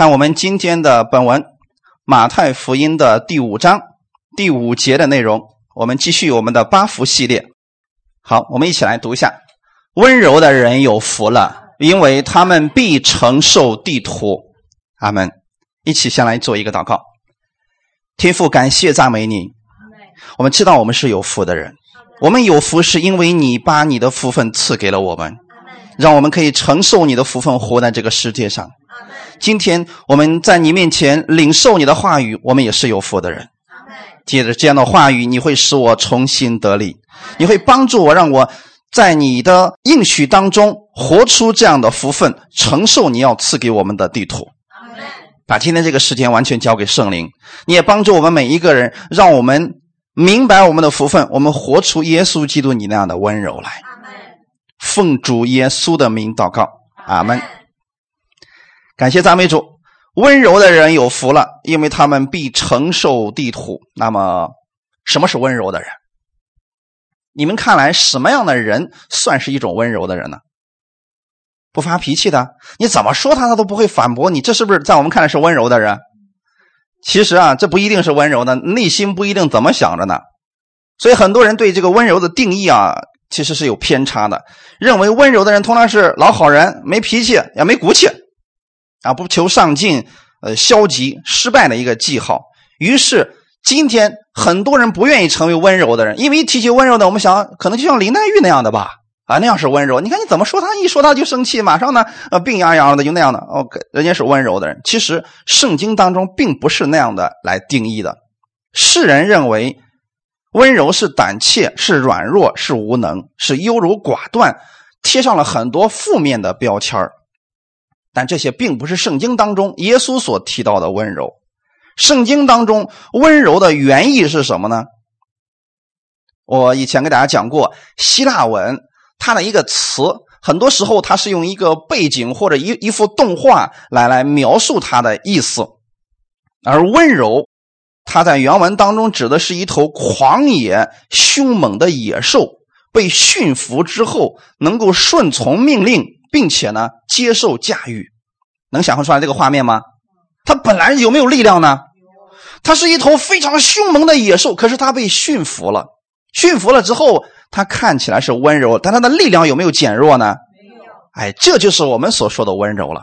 看我们今天的本文，马太福音的第五章第五节的内容。我们继续我们的八福系列。好，我们一起来读一下：温柔的人有福了，因为他们必承受地土。阿门。一起先来做一个祷告。天父，感谢赞美你。我们知道我们是有福的人，我们有福是因为你把你的福分赐给了我们，让我们可以承受你的福分，活在这个世界上。今天我们在你面前领受你的话语，我们也是有福的人。借着这样的话语，你会使我重新得力，你会帮助我，让我在你的应许当中活出这样的福分，承受你要赐给我们的地图。把今天这个时间完全交给圣灵，你也帮助我们每一个人，让我们明白我们的福分，我们活出耶稣基督你那样的温柔来。奉主耶稣的名祷告，阿门。感谢赞美主，温柔的人有福了，因为他们必承受地土。那么，什么是温柔的人？你们看来什么样的人算是一种温柔的人呢？不发脾气的，你怎么说他，他都不会反驳你。这是不是在我们看来是温柔的人？其实啊，这不一定是温柔的，内心不一定怎么想着呢。所以很多人对这个温柔的定义啊，其实是有偏差的，认为温柔的人通常是老好人，没脾气也没骨气，啊，不求上进，呃，消极失败的一个记号。于是今天很多人不愿意成为温柔的人，因为一提起温柔的，我们想可能就像林黛玉那样的吧。啊，那样是温柔。你看你怎么说他，一说他就生气，马上呢，呃，病殃殃的，就那样的。哦，人家是温柔的人。其实圣经当中并不是那样的来定义的。世人认为温柔是胆怯，是软弱，是无能，是优柔寡断，贴上了很多负面的标签但这些并不是圣经当中耶稣所提到的温柔。圣经当中温柔的原意是什么呢？我以前给大家讲过希腊文。它的一个词，很多时候它是用一个背景或者一一幅动画来来描述它的意思，而温柔，它在原文当中指的是一头狂野凶猛的野兽，被驯服之后能够顺从命令，并且呢接受驾驭，能想象出来这个画面吗？它本来有没有力量呢？它是一头非常凶猛的野兽，可是它被驯服了，驯服了之后。它看起来是温柔，但它的力量有没有减弱呢？没有。哎，这就是我们所说的温柔了。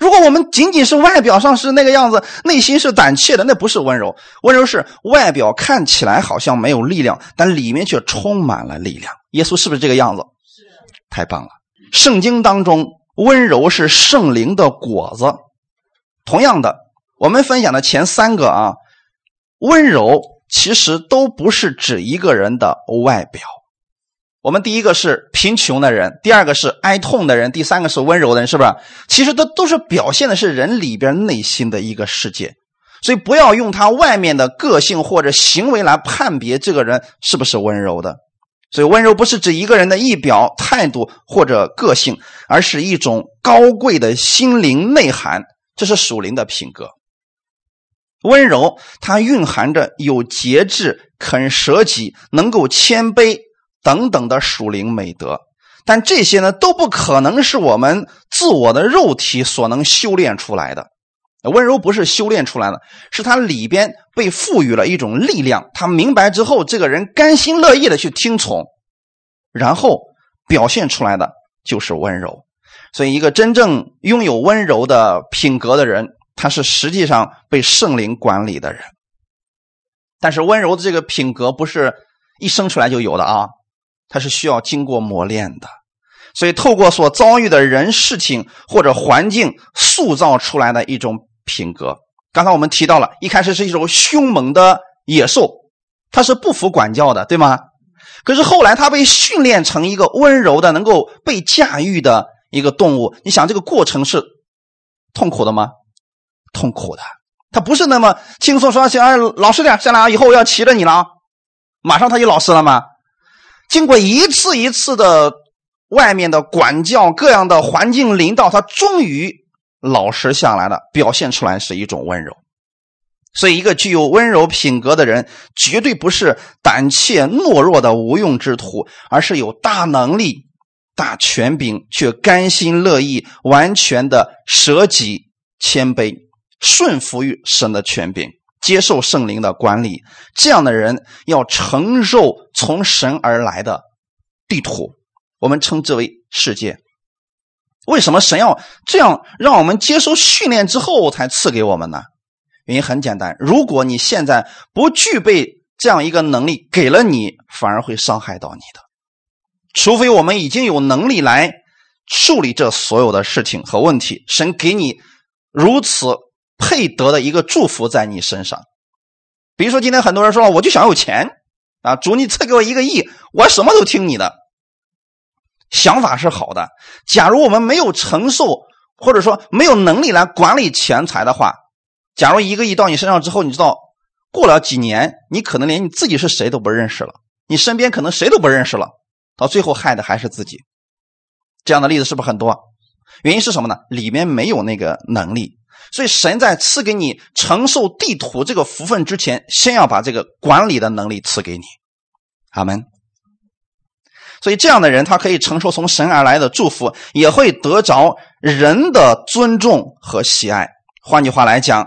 如果我们仅仅是外表上是那个样子，内心是胆怯的，那不是温柔。温柔是外表看起来好像没有力量，但里面却充满了力量。耶稣是不是这个样子？是。太棒了！圣经当中，温柔是圣灵的果子。同样的，我们分享的前三个啊，温柔。其实都不是指一个人的外表。我们第一个是贫穷的人，第二个是哀痛的人，第三个是温柔的人，是不是？其实都都是表现的是人里边内心的一个世界。所以不要用他外面的个性或者行为来判别这个人是不是温柔的。所以温柔不是指一个人的仪表、态度或者个性，而是一种高贵的心灵内涵，这是属灵的品格。温柔，它蕴含着有节制、肯舍己、能够谦卑等等的属灵美德，但这些呢都不可能是我们自我的肉体所能修炼出来的。温柔不是修炼出来的，是它里边被赋予了一种力量。他明白之后，这个人甘心乐意的去听从，然后表现出来的就是温柔。所以，一个真正拥有温柔的品格的人。他是实际上被圣灵管理的人，但是温柔的这个品格不是一生出来就有的啊，他是需要经过磨练的，所以透过所遭遇的人事情或者环境塑造出来的一种品格。刚才我们提到了，一开始是一种凶猛的野兽，它是不服管教的，对吗？可是后来他被训练成一个温柔的、能够被驾驭的一个动物。你想这个过程是痛苦的吗？痛苦的，他不是那么轻松说行，老实点，咱俩以后我要骑着你了啊，马上他就老实了吗？经过一次一次的外面的管教，各样的环境领导，他终于老实下来了，表现出来是一种温柔。所以，一个具有温柔品格的人，绝对不是胆怯懦弱的无用之徒，而是有大能力、大权柄，却甘心乐意、完全的舍己。谦卑，顺服于神的权柄，接受圣灵的管理。这样的人要承受从神而来的地土，我们称之为世界。为什么神要这样让我们接受训练之后才赐给我们呢？原因很简单，如果你现在不具备这样一个能力，给了你反而会伤害到你的。除非我们已经有能力来处理这所有的事情和问题，神给你如此配得的一个祝福在你身上。比如说，今天很多人说了，我就想有钱啊，主你赐给我一个亿，我什么都听你的。想法是好的。假如我们没有承受，或者说没有能力来管理钱财的话，假如一个亿到你身上之后，你知道过了几年，你可能连你自己是谁都不认识了，你身边可能谁都不认识了，到最后害的还是自己。这样的例子是不是很多？原因是什么呢？里面没有那个能力。所以神在赐给你承受地土这个福分之前，先要把这个管理的能力赐给你。阿门。所以，这样的人他可以承受从神而来的祝福，也会得着人的尊重和喜爱。换句话来讲，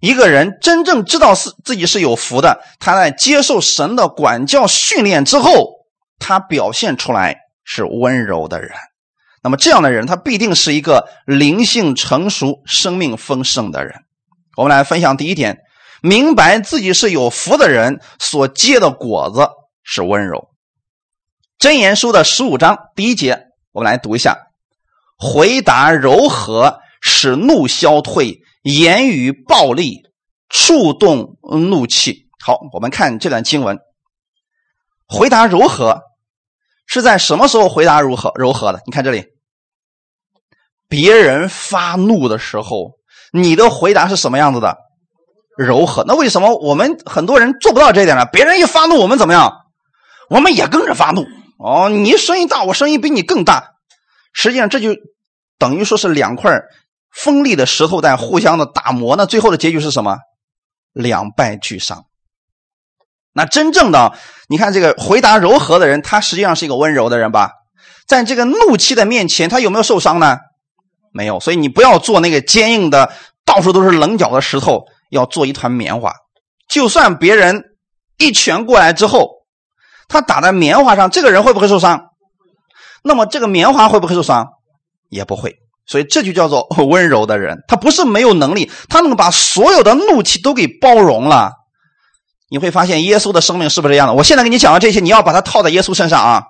一个人真正知道是自己是有福的，他在接受神的管教训练之后，他表现出来是温柔的人。那么，这样的人他必定是一个灵性成熟、生命丰盛的人。我们来分享第一点：明白自己是有福的人所结的果子是温柔。箴言书的十五章第一节，我们来读一下：回答柔和，使怒消退；言语暴力，触动怒气。好，我们看这段经文。回答柔和是在什么时候回答如何柔和的？你看这里，别人发怒的时候，你的回答是什么样子的？柔和。那为什么我们很多人做不到这一点呢？别人一发怒，我们怎么样？我们也跟着发怒。哦，你声音大，我声音比你更大。实际上，这就等于说是两块锋利的石头在互相的打磨。那最后的结局是什么？两败俱伤。那真正的，你看这个回答柔和的人，他实际上是一个温柔的人吧？在这个怒气的面前，他有没有受伤呢？没有。所以你不要做那个坚硬的、到处都是棱角的石头，要做一团棉花。就算别人一拳过来之后，他打在棉花上，这个人会不会受伤？那么这个棉花会不会受伤？也不会。所以这就叫做 温柔的人。他不是没有能力，他能把所有的怒气都给包容了。你会发现耶稣的生命是不是这样的？我现在给你讲的这些，你要把它套在耶稣身上啊。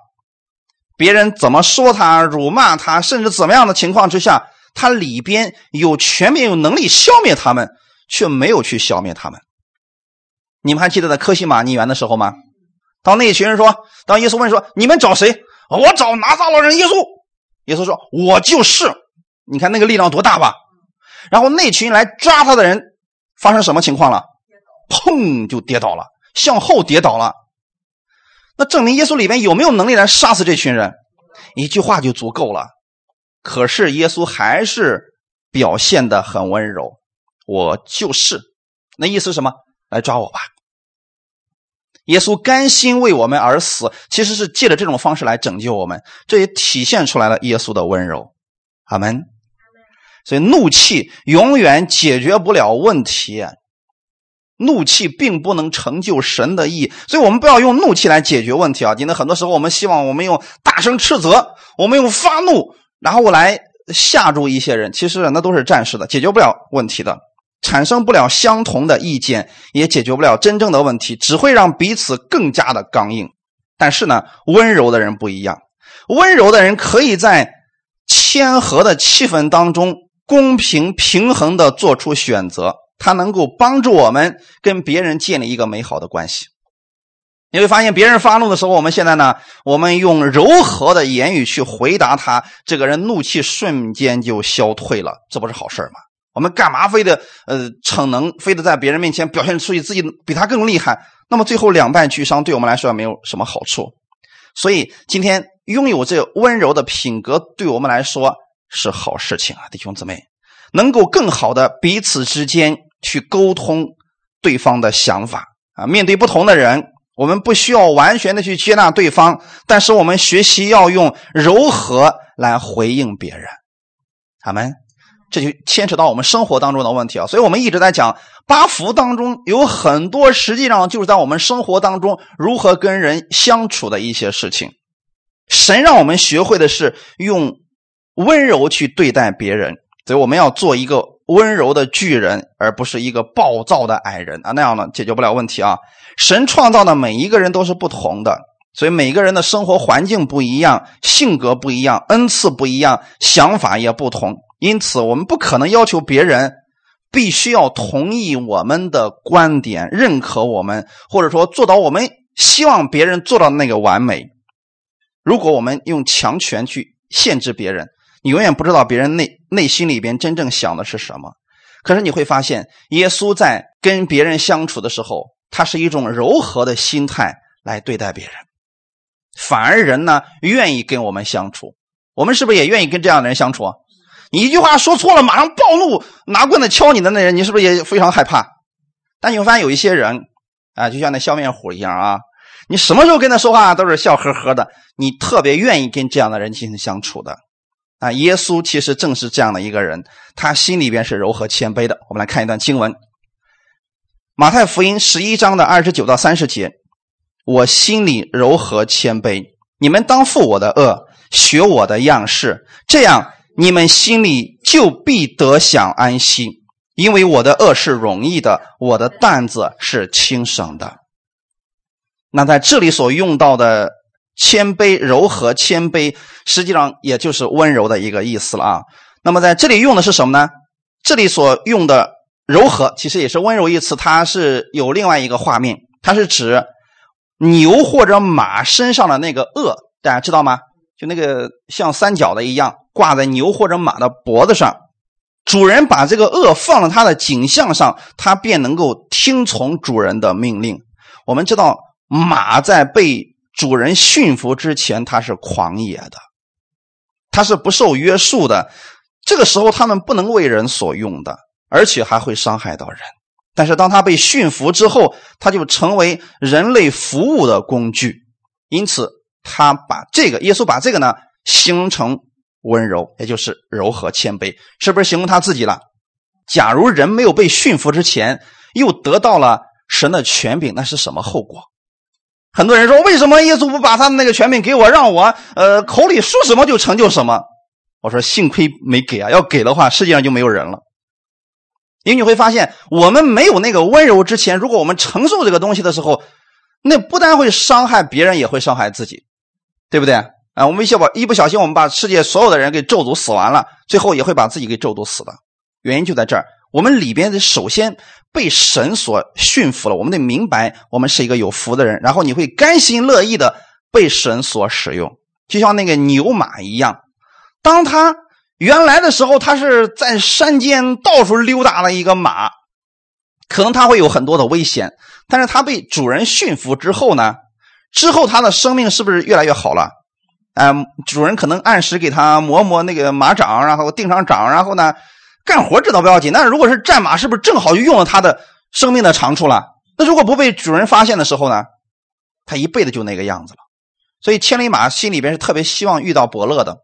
别人怎么说他、辱骂他，甚至怎么样的情况之下，他里边有全面有能力消灭他们，却没有去消灭他们。你们还记得在科西玛尼园的时候吗？当那群人说，当耶稣问说：“你们找谁？”我找拿撒勒人耶稣。耶稣说：“我就是。”你看那个力量多大吧？然后那群来抓他的人发生什么情况了？砰，就跌倒了，向后跌倒了。那证明耶稣里面有没有能力来杀死这群人？一句话就足够了。可是耶稣还是表现的很温柔。我就是，那意思什么？来抓我吧。耶稣甘心为我们而死，其实是借着这种方式来拯救我们，这也体现出来了耶稣的温柔。阿门。所以怒气永远解决不了问题，怒气并不能成就神的意，所以我们不要用怒气来解决问题啊！今天很多时候我们希望我们用大声斥责，我们用发怒，然后来吓住一些人，其实那都是暂时的，解决不了问题的。产生不了相同的意见，也解决不了真正的问题，只会让彼此更加的刚硬。但是呢，温柔的人不一样，温柔的人可以在谦和的气氛当中公平平衡的做出选择，他能够帮助我们跟别人建立一个美好的关系。你会发现，别人发怒的时候，我们现在呢，我们用柔和的言语去回答他，这个人怒气瞬间就消退了，这不是好事吗？我们干嘛非得呃逞能，非得在别人面前表现出自己比他更厉害？那么最后两败俱伤，对我们来说也没有什么好处。所以今天拥有这温柔的品格，对我们来说是好事情啊，弟兄姊妹，能够更好的彼此之间去沟通对方的想法啊。面对不同的人，我们不需要完全的去接纳对方，但是我们学习要用柔和来回应别人。他们。这就牵扯到我们生活当中的问题啊。所以我们一直在讲八福当中有很多，实际上就是在我们生活当中如何跟人相处的一些事情。神让我们学会的是用温柔去对待别人，所以我们要做一个温柔的巨人，而不是一个暴躁的矮人啊，那样呢解决不了问题啊。神创造的每一个人都是不同的，所以每个人的生活环境不一样，性格不一样，恩赐不一样，想法也不同，因此我们不可能要求别人必须要同意我们的观点，认可我们，或者说做到我们希望别人做到的那个完美。如果我们用强权去限制别人，你永远不知道别人内内心里边真正想的是什么。可是你会发现，耶稣在跟别人相处的时候，他是一种柔和的心态来对待别人，反而人呢愿意跟我们相处。我们是不是也愿意跟这样的人相处？你一句话说错了，马上暴怒，拿棍子敲你的那人，你是不是也非常害怕？但你会发现有一些人啊，就像那笑面虎一样啊。你什么时候跟他说话都是笑呵呵的，你特别愿意跟这样的人进行相处的，啊，耶稣其实正是这样的一个人，他心里边是柔和谦卑的。我们来看一段经文，《马太福音》十一章的二十九到三十节：我心里柔和谦卑，你们当负我的恶，学我的样式，这样你们心里就必得享安息，因为我的恶是容易的，我的担子是轻省的。那在这里所用到的谦卑、柔和、谦卑，实际上也就是温柔的一个意思了啊。那么在这里用的是什么呢？这里所用的柔和，其实也是温柔一词，它是有另外一个画面，它是指牛或者马身上的那个轭，大家知道吗？就那个像三角的一样挂在牛或者马的脖子上，主人把这个轭放在它的颈项上，它便能够听从主人的命令。我们知道。马在被主人驯服之前，它是狂野的，它是不受约束的。这个时候，它们不能为人所用的，而且还会伤害到人。但是，当它被驯服之后，它就成为人类服务的工具。因此，他把这个耶稣把这个呢形容成温柔，也就是柔和谦卑，是不是形容他自己了？假如人没有被驯服之前，又得到了神的权柄，那是什么后果？很多人说：“为什么耶稣不把他的那个权柄给我，让我呃口里说什么就成就什么？”我说：“幸亏没给啊！要给的话，世界上就没有人了。因为你会发现，我们没有那个温柔之前，如果我们承受这个东西的时候，那不但会伤害别人，也会伤害自己，对不对？啊，我们一小把一不小心，我们把世界所有的人给咒诅死完了，最后也会把自己给咒诅死的。原因就在这儿。我们里边的首先被神所驯服了，我们得明白我们是一个有福的人，然后你会甘心乐意的被神所使用，就像那个牛马一样。当他原来的时候，他是在山间到处溜达的一个马，可能他会有很多的危险，但是他被主人驯服之后呢，之后他的生命是不是越来越好了？嗯，主人可能按时给他磨磨那个马掌，然后定上掌，然后呢？干活知道不要紧，但是如果是战马，是不是正好就用了他的生命的长处了？那如果不被主人发现的时候呢？他一辈子就那个样子了。所以千里马心里边是特别希望遇到伯乐的。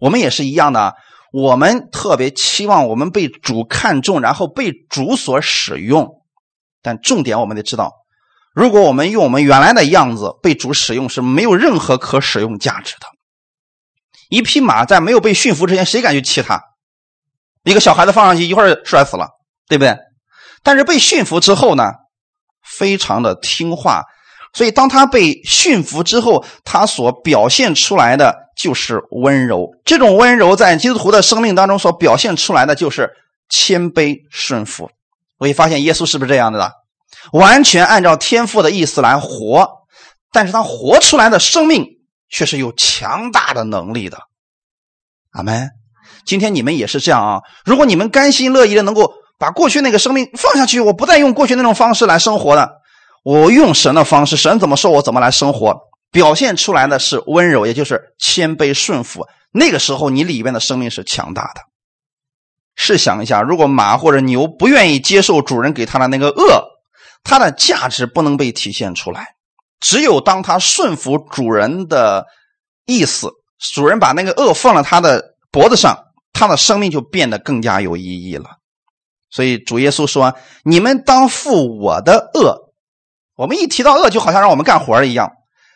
我们也是一样的，我们特别期望我们被主看重，然后被主所使用。但重点我们得知道，如果我们用我们原来的样子被主使用，是没有任何可使用价值的。一匹马在没有被驯服之前，谁敢去骑它？一个小孩子放上去，一会儿摔死了，对不对？但是被驯服之后呢，非常的听话，所以当他被驯服之后，他所表现出来的就是温柔。这种温柔在基督徒的生命当中所表现出来的就是谦卑顺服。我会发现耶稣是不是这样的？完全按照天父的意思来活，但是他活出来的生命却是有强大的能力的。阿门。今天你们也是这样啊！如果你们甘心乐意的能够把过去那个生命放下去，我不再用过去那种方式来生活了，我用神的方式，神怎么说我怎么来生活，表现出来的是温柔，也就是谦卑顺服。那个时候你里边的生命是强大的。试想一下，如果马或者牛不愿意接受主人给他的那个恶，它的价值不能被体现出来。只有当它顺服主人的意思，主人把那个恶放了它的脖子上。他的生命就变得更加有意义了。所以主耶稣说：“你们当负我的恶。”我们一提到恶，就好像让我们干活一样。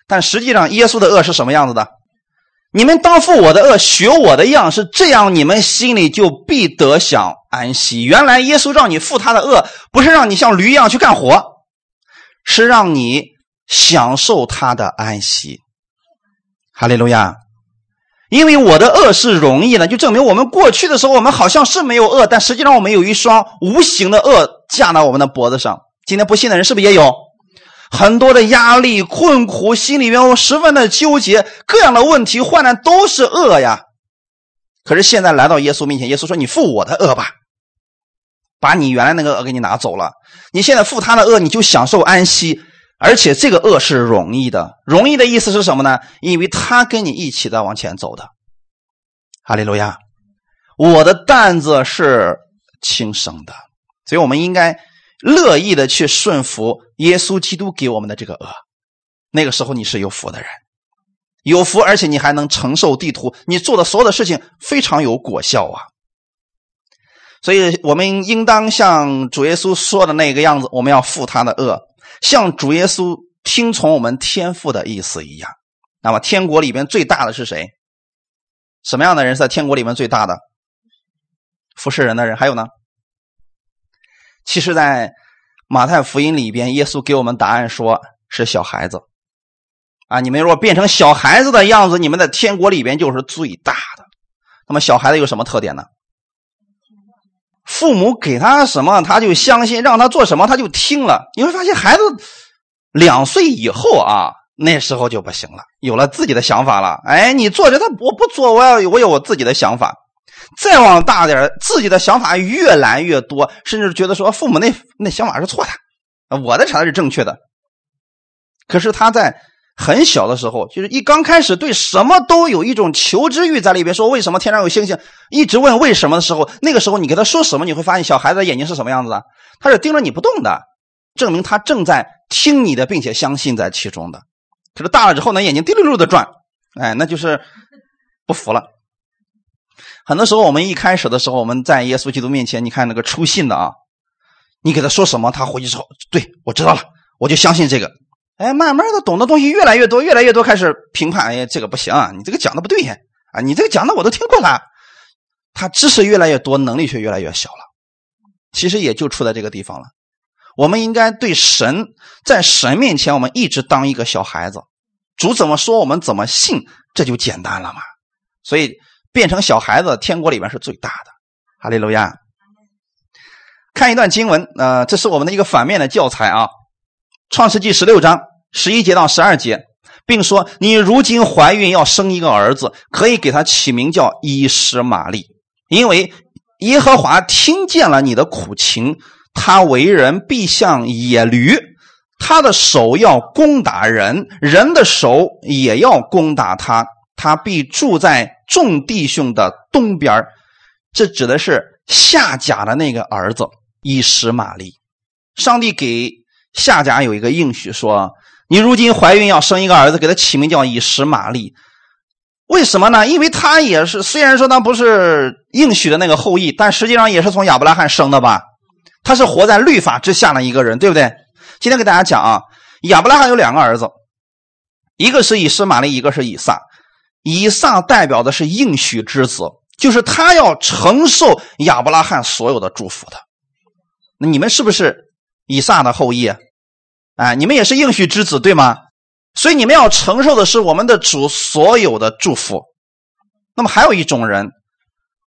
但实际上，耶稣的恶是什么样子的？你们当负我的恶，学我的样是，这样你们心里就必得享安息。原来耶稣让你负他的恶，不是让你像驴一样去干活，是让你享受他的安息。哈利路亚！因为我的恶是容易的，就证明我们过去的时候，我们好像是没有恶，但实际上我们有一双无形的恶架到我们的脖子上。今天不信的人是不是也有？很多的压力、困苦，心里面十分的纠结，各样的问题、患难都是恶呀。可是现在来到耶稣面前，耶稣说：“你负我的恶吧，把你原来那个恶给你拿走了。你现在负他的恶，你就享受安息，而且这个恶是容易的。容易的意思是什么呢？因为他跟你一起在往前走的。哈利路亚！我的担子是轻省的，所以我们应该。”乐意的去顺服耶稣基督给我们的这个恶，那个时候你是有福的人，有福，而且你还能承受地图，你做的所有的事情非常有果效啊。所以，我们应当像主耶稣说的那个样子，我们要负他的恶，像主耶稣听从我们天父的意思一样。那么，天国里边最大的是谁？什么样的人是在天国里面最大的？服侍人的人，还有呢？其实，在马太福音里边，耶稣给我们答案说是小孩子啊。你们如果变成小孩子的样子，你们在天国里边就是最大的。那么，小孩子有什么特点呢？父母给他什么，他就相信；让他做什么，他就听了。你会发现，孩子两岁以后啊，那时候就不行了，有了自己的想法了。哎，你做着他，我不做，我要我有我自己的想法。再往大点自己的想法越来越多，甚至觉得说父母那那想法是错的，我的才是正确的。可是他在很小的时候，就是一刚开始对什么都有一种求知欲在里边，说为什么天上有星星，一直问为什么的时候，那个时候你给他说什么，你会发现小孩子的眼睛是什么样子的，他是盯着你不动的，证明他正在听你的，并且相信在其中的。可是大了之后呢，眼睛滴溜溜的转，哎，那就是不服了。很多时候，我们一开始的时候，我们在耶稣基督面前，你看那个出信的啊，你给他说什么，他回去之后，对我知道了，我就相信这个。哎，慢慢的懂的东西越来越多，越来越多，开始评判，哎，这个不行啊，你这个讲的不对呀，啊，你这个讲的我都听过了。他知识越来越多，能力却越来越小了。其实也就出在这个地方了。我们应该对神，在神面前，我们一直当一个小孩子，主怎么说，我们怎么信，这就简单了嘛。所以。变成小孩子，天国里面是最大的。哈利路亚。看一段经文，呃，这是我们的一个反面的教材啊，《创世纪十六章十一节到十二节，并说：“你如今怀孕要生一个儿子，可以给他起名叫伊什玛利，因为耶和华听见了你的苦情。他为人必像野驴，他的手要攻打人，人的手也要攻打他。他必住在。”众弟兄的东边这指的是夏甲的那个儿子伊什玛利。上帝给夏甲有一个应许，说：“你如今怀孕要生一个儿子，给他起名叫以实玛利。为什么呢？因为他也是，虽然说他不是应许的那个后裔，但实际上也是从亚伯拉罕生的吧？他是活在律法之下的一个人，对不对？今天给大家讲啊，亚伯拉罕有两个儿子，一个是以实玛利，一个是以撒。以撒代表的是应许之子，就是他要承受亚伯拉罕所有的祝福的。那你们是不是以撒的后裔？哎，你们也是应许之子，对吗？所以你们要承受的是我们的主所有的祝福。那么还有一种人，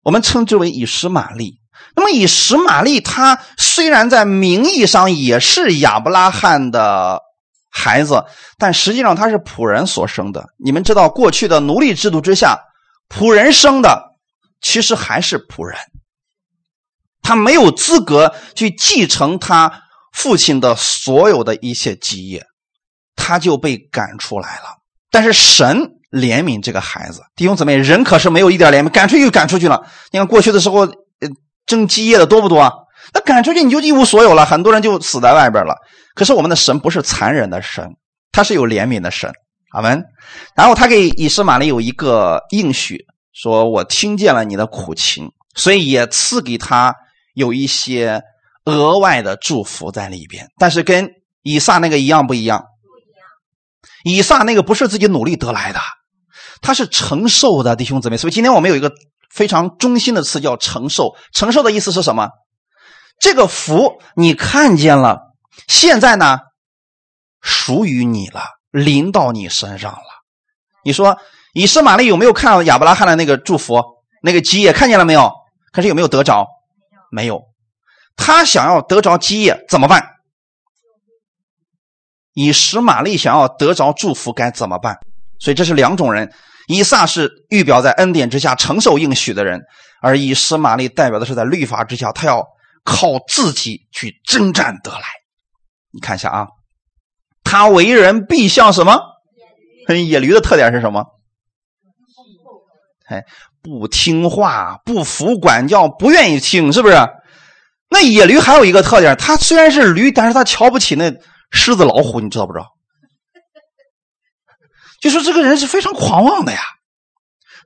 我们称之为以实玛利。那么以实玛利，他虽然在名义上也是亚伯拉罕的。孩子，但实际上他是仆人所生的。你们知道，过去的奴隶制度之下，仆人生的其实还是仆人，他没有资格去继承他父亲的所有的一切基业，他就被赶出来了。但是神怜悯这个孩子，弟兄姊妹，人可是没有一点怜悯，赶出去就赶出去了。你看过去的时候，呃，争基业的多不多啊？那赶出去你就一无所有了，很多人就死在外边了。可是我们的神不是残忍的神，他是有怜悯的神，阿门。然后他给以斯玛利有一个应许，说我听见了你的苦情，所以也赐给他有一些额外的祝福在里边。但是跟以撒那个一样不一样？不一样。以撒那个不是自己努力得来的，他是承受的，弟兄姊妹。所以今天我们有一个非常中心的词叫承受。承受的意思是什么？这个福你看见了，现在呢，属于你了，临到你身上了。你说以斯玛利有没有看到亚伯拉罕的那个祝福？那个基业看见了没有？可是有没有得着？没有。他想要得着基业怎么办？以实玛利想要得着祝福该怎么办？所以这是两种人。以撒是预表在恩典之下承受应许的人，而以实玛利代表的是在律法之下，他要靠自己去征战得来。你看一下啊，他为人必像什么？野驴的特点是什么？哎，不听话，不服管教，不愿意听，是不是？那野驴还有一个特点，它虽然是驴，但是它瞧不起那狮子、老虎，你知道不知道？就说这个人是非常狂妄的呀。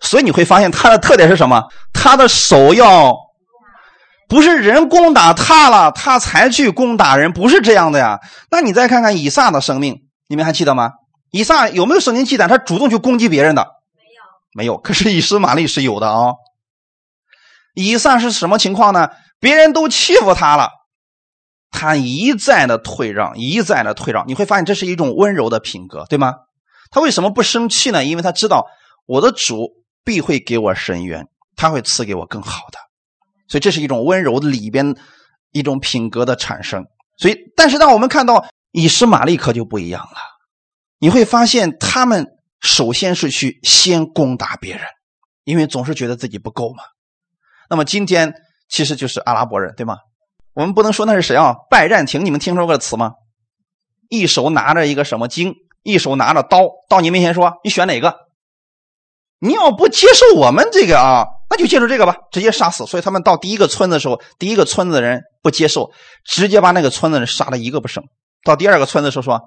所以你会发现他的特点是什么？他的手要不是人攻打他了，他才去攻打人，不是这样的呀。那你再看看以撒的生命，你们还记得吗？以撒有没有圣经记载他主动去攻击别人的？没有，没有。可是以实玛利是有的啊。以撒是什么情况呢？别人都欺负他了，他一再的退让，一再的退让。你会发现这是一种温柔的品格，对吗？他为什么不生气呢？因为他知道我的主必会给我伸冤，他会赐给我更好的。所以这是一种温柔里边一种品格的产生。所以，但是当我们看到以实玛利可就不一样了。你会发现，他们首先是去先攻打别人，因为总是觉得自己不够嘛。那么今天其实就是阿拉伯人，对吗？我们不能说那是谁啊？拜占庭，你们听说过这词吗？一手拿着一个什么经，一手拿着刀，到你面前说：“你选哪个？”你要不接受我们这个啊，那就接受这个吧，直接杀死。所以他们到第一个村子的时候，第一个村子的人不接受，直接把那个村子人杀了一个不剩。到第二个村子的时候说：“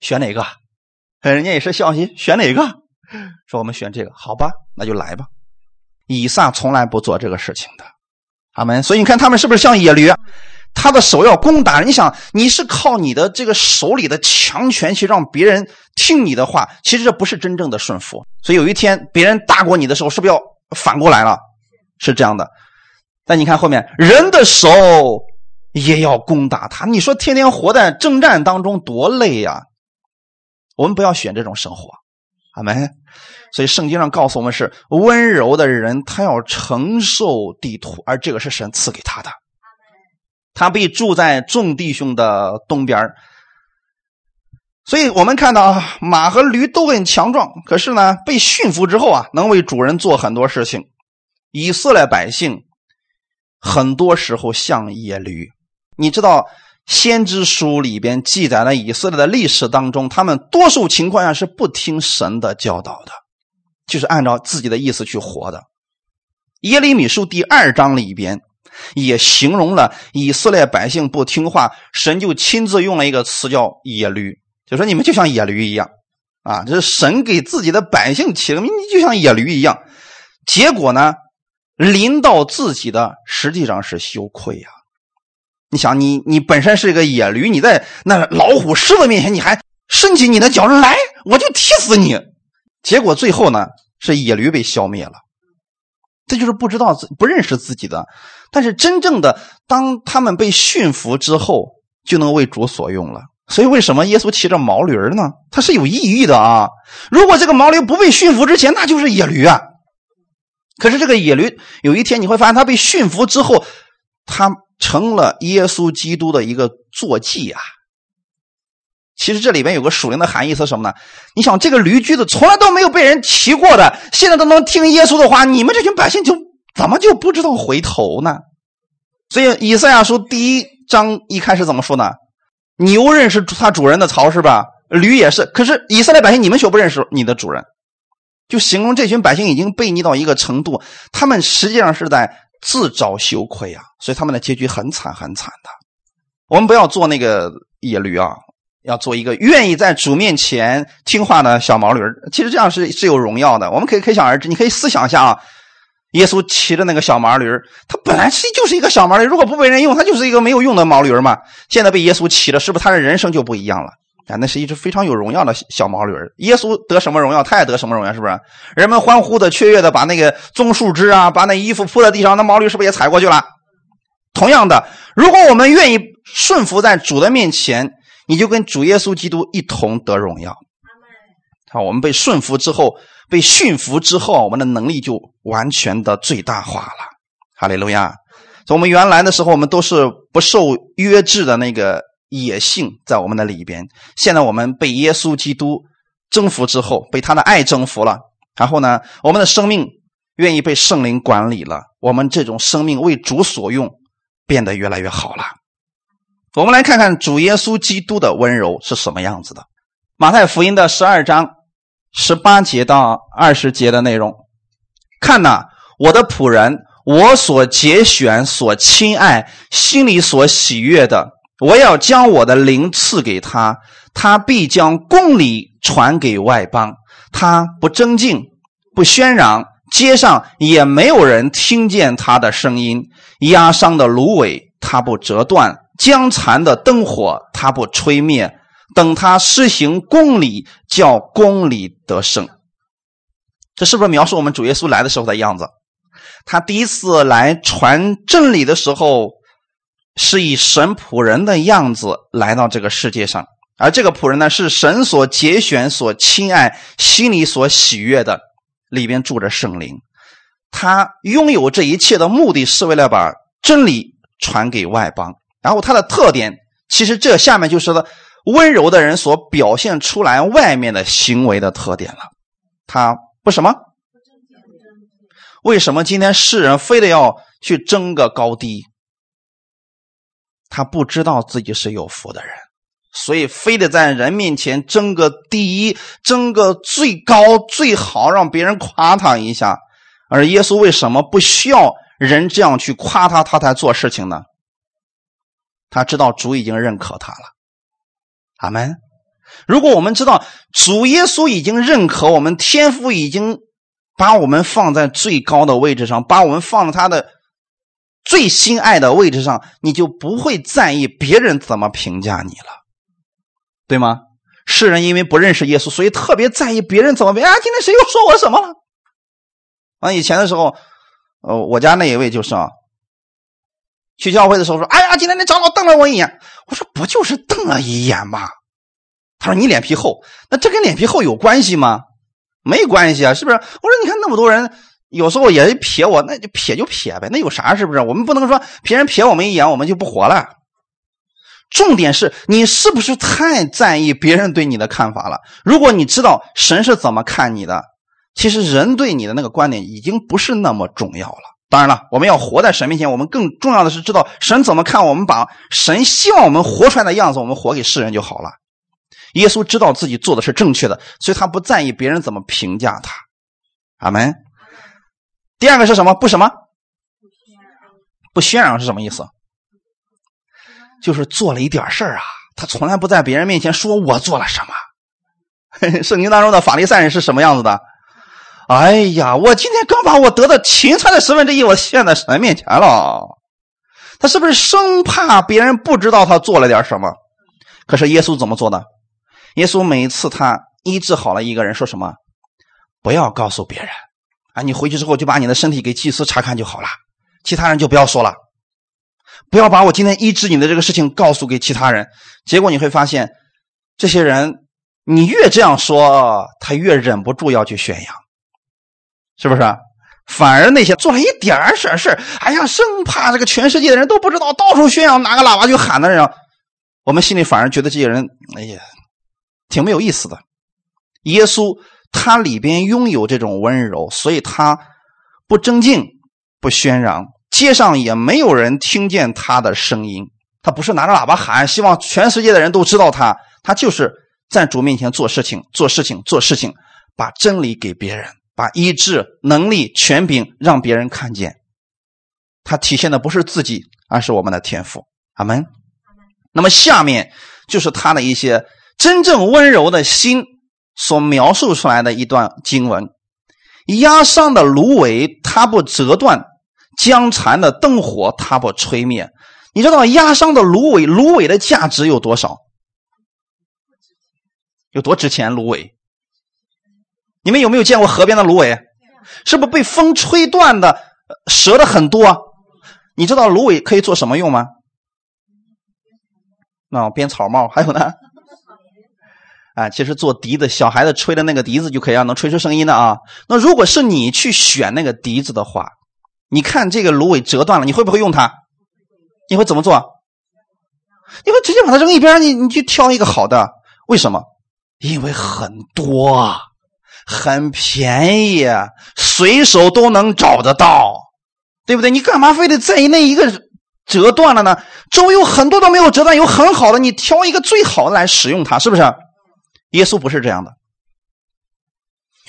选哪个？”人家也是笑嘻，选哪个？说我们选这个，好吧，那就来吧。以撒从来不做这个事情的，阿门。所以你看他们是不是像野驴？他的手要攻打，你想你是靠你的这个手里的强权去让别人听你的话，其实这不是真正的顺服。所以有一天别人大过你的时候，是不是要反过来了？是这样的。但你看后面，人的手也要攻打他。你说天天活在征战当中多累呀！我们不要选这种生活，阿门。所以圣经上告诉我们是温柔的人，他要承受地土，而这个是神赐给他的。他被住在众弟兄的东边所以我们看到，马和驴都很强壮，可是呢，被驯服之后啊，能为主人做很多事情。以色列百姓很多时候像野驴，你知道。先知书里边记载了以色列的历史当中，他们多数情况下是不听神的教导的，就是按照自己的意思去活的。耶利米书第二章里边也形容了以色列百姓不听话，神就亲自用了一个词叫野驴，就说你们就像野驴一样啊，这是神给自己的百姓起的名，你就像野驴一样。结果呢，临到自己的实际上是羞愧呀。你想，你你本身是一个野驴，你在那老虎、狮子面前，你还伸起你的脚来，我就踢死你。结果最后呢，是野驴被消灭了。这就是不知道自不认识自己的。但是真正的，当他们被驯服之后，就能为主所用了。所以为什么耶稣骑着毛驴呢？他是有意义的啊。如果这个毛驴不被驯服之前，那就是野驴啊。可是这个野驴有一天你会发现，它被驯服之后，他。成了耶稣基督的一个坐骑啊！其实这里边有个属灵的含义是什么呢？你想，这个驴驹子从来都没有被人骑过的，现在都能听耶稣的话，你们这群百姓就怎么就不知道回头呢？所以以赛亚书第一章一开始怎么说呢？牛认识它主人的槽是吧？驴也是。可是以色列百姓，你们却不认识你的主人，就形容这群百姓已经背逆到一个程度，他们实际上是在。自找羞愧啊！所以他们的结局很惨很惨的。我们不要做那个野驴啊，要做一个愿意在主面前听话的小毛驴其实这样是是有荣耀的。我们可以可想而知，你可以思想一下啊，耶稣骑着那个小毛驴他本来是就是一个小毛驴如果不被人用，他就是一个没有用的毛驴嘛。现在被耶稣骑了，是不是他的人生就不一样了？啊，那是一只非常有荣耀的小毛驴耶稣得什么荣耀，他也得什么荣耀，是不是？人们欢呼的、雀跃的，把那个棕树枝啊，把那衣服铺在地上，那毛驴是不是也踩过去了？同样的，如果我们愿意顺服在主的面前，你就跟主耶稣基督一同得荣耀。好，我们被顺服之后，被驯服之后，我们的能力就完全的最大化了。哈利路亚！从我们原来的时候，我们都是不受约制的那个。野性在我们的里边。现在我们被耶稣基督征服之后，被他的爱征服了。然后呢，我们的生命愿意被圣灵管理了。我们这种生命为主所用，变得越来越好了。我们来看看主耶稣基督的温柔是什么样子的。马太福音的十二章十八节到二十节的内容，看呐，我的仆人，我所节选、所亲爱、心里所喜悦的。我要将我的灵赐给他，他必将公理传给外邦。他不争竞，不喧嚷，街上也没有人听见他的声音。压伤的芦苇，他不折断；将残的灯火，他不吹灭。等他施行公理，叫公理得胜。这是不是描述我们主耶稣来的时候的样子？他第一次来传真理的时候。是以神仆人的样子来到这个世界上，而这个仆人呢，是神所节选、所亲爱、心里所喜悦的，里边住着圣灵。他拥有这一切的目的是为了把真理传给外邦。然后他的特点，其实这下面就是温柔的人所表现出来外面的行为的特点了。他不什么？为什么今天世人非得要去争个高低？他不知道自己是有福的人，所以非得在人面前争个第一，争个最高最好，让别人夸他一下。而耶稣为什么不需要人这样去夸他，他才做事情呢？他知道主已经认可他了。阿门。如果我们知道主耶稣已经认可我们，天父已经把我们放在最高的位置上，把我们放在他的。最心爱的位置上，你就不会在意别人怎么评价你了，对吗？世人因为不认识耶稣，所以特别在意别人怎么评。啊，今天谁又说我什么了？啊，以前的时候，呃，我家那一位就是啊，去教会的时候说：“哎呀，今天那长老瞪了我一眼。”我说：“不就是瞪了一眼吗？”他说：“你脸皮厚，那这跟脸皮厚有关系吗？没关系啊，是不是？”我说：“你看那么多人。”有时候也撇我，那就撇就撇呗，那有啥？是不是？我们不能说别人撇我们一眼，我们就不活了。重点是你是不是太在意别人对你的看法了？如果你知道神是怎么看你的，其实人对你的那个观点已经不是那么重要了。当然了，我们要活在神面前，我们更重要的是知道神怎么看我们，把神希望我们活出来的样子，我们活给世人就好了。耶稣知道自己做的是正确的，所以他不在意别人怎么评价他。阿门。第二个是什么？不什么？不渲染是什么意思？就是做了一点事儿啊，他从来不在别人面前说我做了什么。圣经当中的法利赛人是什么样子的？哎呀，我今天刚把我得的芹菜的十分之一，我献在神面前了。他是不是生怕别人不知道他做了点什么？可是耶稣怎么做的？耶稣每一次他医治好了一个人，说什么？不要告诉别人。啊，你回去之后就把你的身体给祭司查看就好了，其他人就不要说了，不要把我今天医治你的这个事情告诉给其他人。结果你会发现，这些人你越这样说，他越忍不住要去宣扬，是不是？反而那些做了一点事事哎呀，生怕这个全世界的人都不知道，到处宣扬，拿个喇叭就喊的人，我们心里反而觉得这些人，哎呀，挺没有意思的。耶稣。他里边拥有这种温柔，所以他不争竞，不喧嚷，街上也没有人听见他的声音。他不是拿着喇叭喊，希望全世界的人都知道他。他就是在主面前做事情，做事情，做事情，把真理给别人，把医治能力、权柄让别人看见。他体现的不是自己，而是我们的天赋。阿门。那么下面就是他的一些真正温柔的心所描述出来的一段经文：压伤的芦苇，它不折断；僵残的灯火，它不吹灭。你知道压伤的芦苇，芦苇的价值有多少？有多值钱？芦苇，你们有没有见过河边的芦苇？是不是被风吹断的、折的很多？你知道芦苇可以做什么用吗？那编草帽，还有呢？啊，其实做笛子，小孩子吹的那个笛子就可以让能吹出声音的啊。那如果是你去选那个笛子的话，你看这个芦苇折断了，你会不会用它？你会怎么做？你会直接把它扔一边，你你去挑一个好的。为什么？因为很多，很便宜，随手都能找得到，对不对？你干嘛非得在意那一个折断了呢？周围有很多都没有折断，有很好的，你挑一个最好的来使用它，是不是？耶稣不是这样的。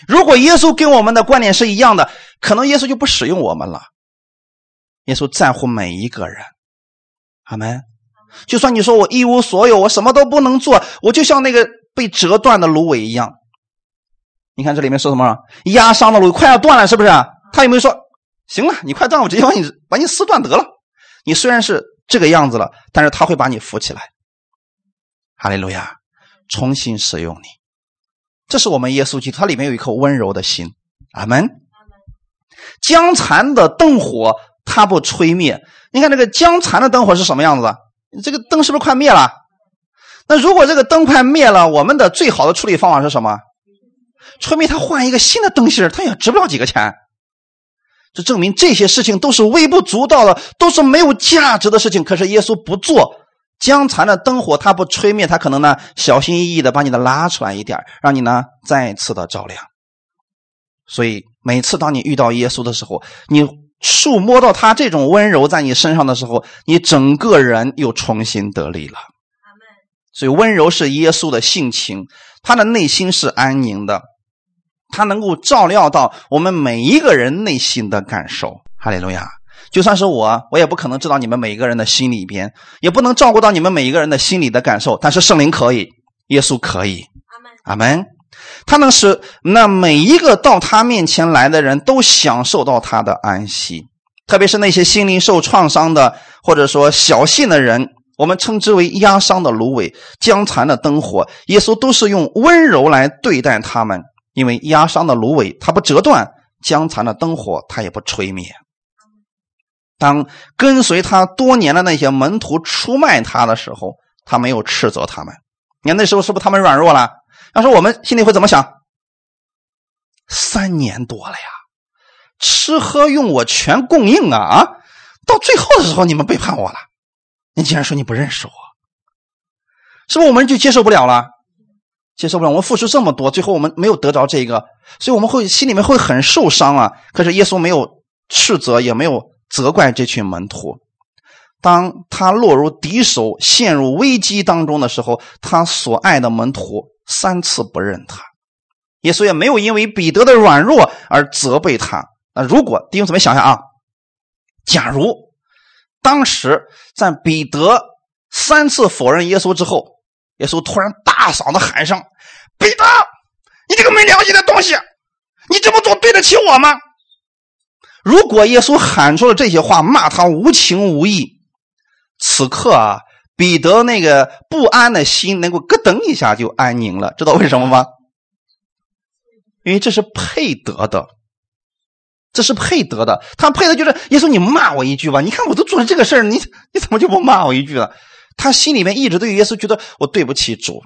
如果耶稣跟我们的观点是一样的，可能耶稣就不使用我们了。耶稣在乎每一个人，阿门。就算你说我一无所有，我什么都不能做，我就像那个被折断的芦苇一样。你看这里面说什么？压伤的芦快要断了，是不是？他有没有说行了？你快断，我直接把你把你撕断得了。你虽然是这个样子了，但是他会把你扶起来。哈利路亚。重新使用你，这是我们耶稣基督，它里面有一颗温柔的心。阿门。江残的灯火，它不吹灭。你看这个江残的灯火是什么样子的？这个灯是不是快灭了？那如果这个灯快灭了，我们的最好的处理方法是什么？吹灭它，换一个新的灯芯它也值不了几个钱。这证明这些事情都是微不足道的，都是没有价值的事情。可是耶稣不做。江残的灯火，它不吹灭，它可能呢小心翼翼的把你的拉出来一点，让你呢再次的照亮。所以每次当你遇到耶稣的时候，你触摸到他这种温柔在你身上的时候，你整个人又重新得力了。所以温柔是耶稣的性情，他的内心是安宁的，他能够照料到我们每一个人内心的感受。哈利路亚。就算是我，我也不可能知道你们每一个人的心里边，也不能照顾到你们每一个人的心理的感受。但是圣灵可以，耶稣可以，阿门。他能使那每一个到他面前来的人都享受到他的安息，特别是那些心灵受创伤的，或者说小信的人，我们称之为压伤的芦苇、僵残的灯火，耶稣都是用温柔来对待他们，因为压伤的芦苇它不折断，僵残的灯火它也不吹灭。当跟随他多年的那些门徒出卖他的时候，他没有斥责他们。你看那时候是不是他们软弱了？要说我们心里会怎么想？三年多了呀，吃喝用我全供应啊啊！到最后的时候你们背叛我了，你竟然说你不认识我，是不是我们就接受不了了？接受不了，我们付出这么多，最后我们没有得着这个，所以我们会心里面会很受伤啊。可是耶稣没有斥责，也没有。责怪这群门徒，当他落入敌手、陷入危机当中的时候，他所爱的门徒三次不认他，耶稣也没有因为彼得的软弱而责备他。那如果弟兄姊妹想想啊，假如当时在彼得三次否认耶稣之后，耶稣突然大嗓子喊声：“彼得，你这个没良心的东西，你这么做对得起我吗？”如果耶稣喊出了这些话，骂他无情无义，此刻啊，彼得那个不安的心能够咯噔一下就安宁了，知道为什么吗？因为这是配得的，这是配得的。他配的就是耶稣，你骂我一句吧。你看我都做了这个事儿，你你怎么就不骂我一句了？他心里面一直对耶稣觉得我对不起主，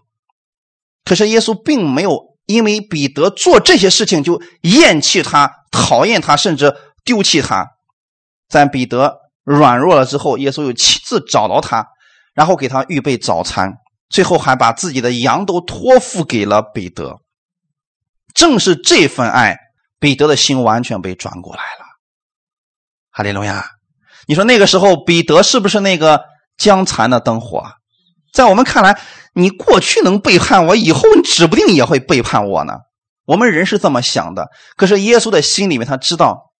可是耶稣并没有因为彼得做这些事情就厌弃他、讨厌他，甚至。丢弃他，在彼得软弱了之后，耶稣又亲自找到他，然后给他预备早餐，最后还把自己的羊都托付给了彼得。正是这份爱，彼得的心完全被转过来了。哈利路亚！你说那个时候彼得是不是那个将残的灯火？在我们看来，你过去能背叛我，以后你指不定也会背叛我呢。我们人是这么想的，可是耶稣的心里面他知道。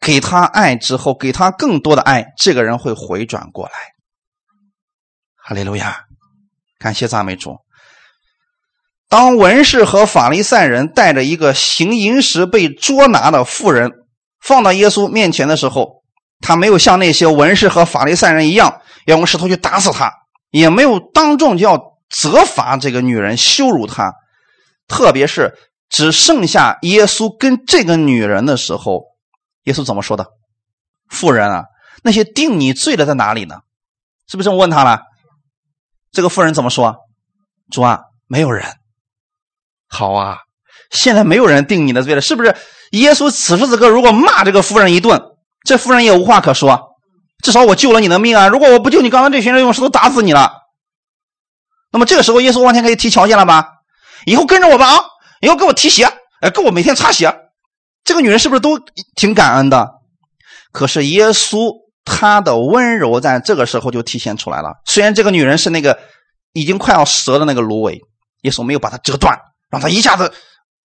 给他爱之后，给他更多的爱，这个人会回转过来。哈利路亚，感谢赞美主。当文士和法利赛人带着一个行淫时被捉拿的妇人放到耶稣面前的时候，他没有像那些文士和法利赛人一样要用石头去打死他，也没有当众就要责罚这个女人、羞辱她。特别是只剩下耶稣跟这个女人的时候，耶稣怎么说的？妇人啊，那些定你罪的在哪里呢？是不是这么问他了？这个妇人怎么说？主啊，没有人。好啊，现在没有人定你的罪了，是不是？耶稣此时此刻如果骂这个夫人一顿，这夫人也无话可说。至少我救了你的命啊！如果我不救你，刚刚这群人用石头打死你了。那么这个时候，耶稣完全可以提条件了吧？以后跟着我吧啊！以后给我提鞋，哎，给我每天擦鞋。这个女人是不是都挺感恩的？可是耶稣他的温柔在这个时候就体现出来了。虽然这个女人是那个已经快要折的那个芦苇，耶稣没有把它折断。让她一下子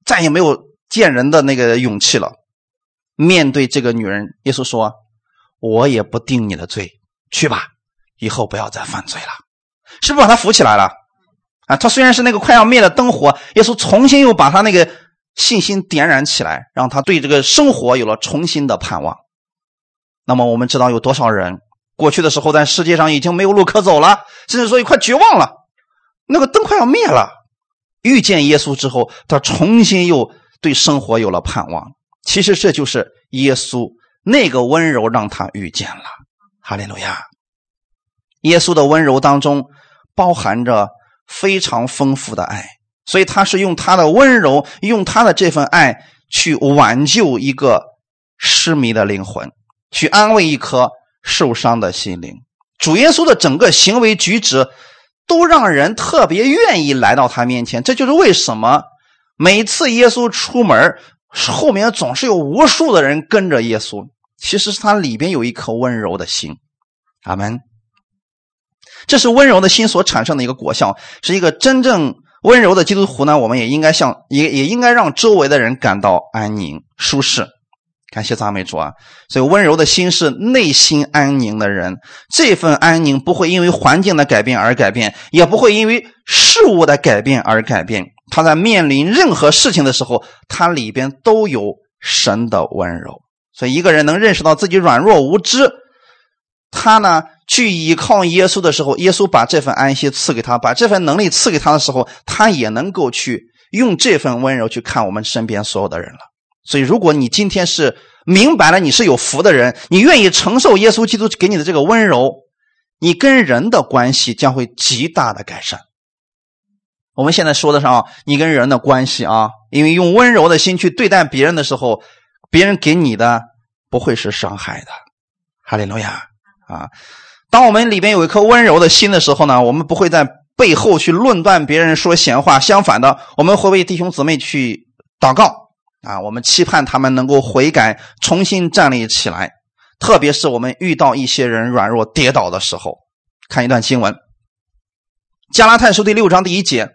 再也没有见人的那个勇气了。面对这个女人，耶稣说：“我也不定你的罪，去吧，以后不要再犯罪了。”是不是把她扶起来了？啊，她虽然是那个快要灭的灯火，耶稣重新又把她那个信心点燃起来，让他对这个生活有了重新的盼望。那么我们知道有多少人过去的时候在世界上已经没有路可走了，甚至说也快绝望了，那个灯快要灭了。遇见耶稣之后，他重新又对生活有了盼望。其实这就是耶稣那个温柔让他遇见了。哈利路亚！耶稣的温柔当中包含着非常丰富的爱，所以他是用他的温柔，用他的这份爱去挽救一个失迷的灵魂，去安慰一颗受伤的心灵。主耶稣的整个行为举止。都让人特别愿意来到他面前，这就是为什么每次耶稣出门，后面总是有无数的人跟着耶稣。其实是他里边有一颗温柔的心，阿门。这是温柔的心所产生的一个果效，是一个真正温柔的基督徒呢。我们也应该向也也应该让周围的人感到安宁舒适。感谢赞美主啊！所以温柔的心是内心安宁的人，这份安宁不会因为环境的改变而改变，也不会因为事物的改变而改变。他在面临任何事情的时候，他里边都有神的温柔。所以一个人能认识到自己软弱无知，他呢去依靠耶稣的时候，耶稣把这份安息赐给他，把这份能力赐给他的时候，他也能够去用这份温柔去看我们身边所有的人了。所以，如果你今天是明白了你是有福的人，你愿意承受耶稣基督给你的这个温柔，你跟人的关系将会极大的改善。我们现在说的上你跟人的关系啊，因为用温柔的心去对待别人的时候，别人给你的不会是伤害的。哈利路亚啊！当我们里边有一颗温柔的心的时候呢，我们不会在背后去论断别人说闲话，相反的，我们会为弟兄姊妹去祷告。啊，我们期盼他们能够悔改，重新站立起来。特别是我们遇到一些人软弱跌倒的时候，看一段经文：《加拉太书》第六章第一节：“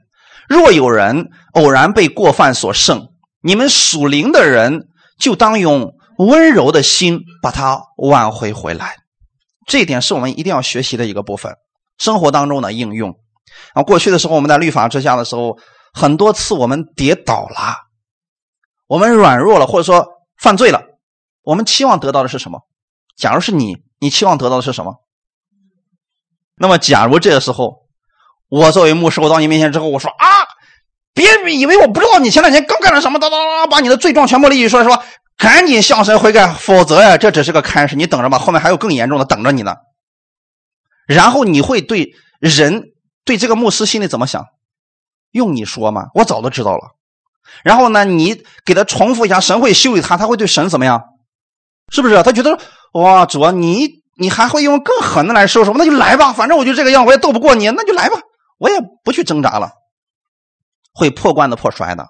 若有人偶然被过犯所胜，你们属灵的人就当用温柔的心把他挽回回来。”这一点是我们一定要学习的一个部分，生活当中的应用。啊，过去的时候我们在律法之下的时候，很多次我们跌倒了。我们软弱了，或者说犯罪了，我们期望得到的是什么？假如是你，你期望得到的是什么？那么，假如这个时候，我作为牧师，我到你面前之后，我说啊，别以为我不知道你前两天刚干了什么，哒哒哒，把你的罪状全部列举出来，说赶紧向神悔改，否则呀，这只是个开始，你等着吧，后面还有更严重的等着你呢。然后你会对人对这个牧师心里怎么想？用你说吗？我早都知道了。然后呢，你给他重复一下，神会修理他，他会对神怎么样？是不是？他觉得哇，主啊，你你还会用更狠的来收拾我？那就来吧，反正我就这个样，我也斗不过你，那就来吧，我也不去挣扎了。会破罐子破摔的。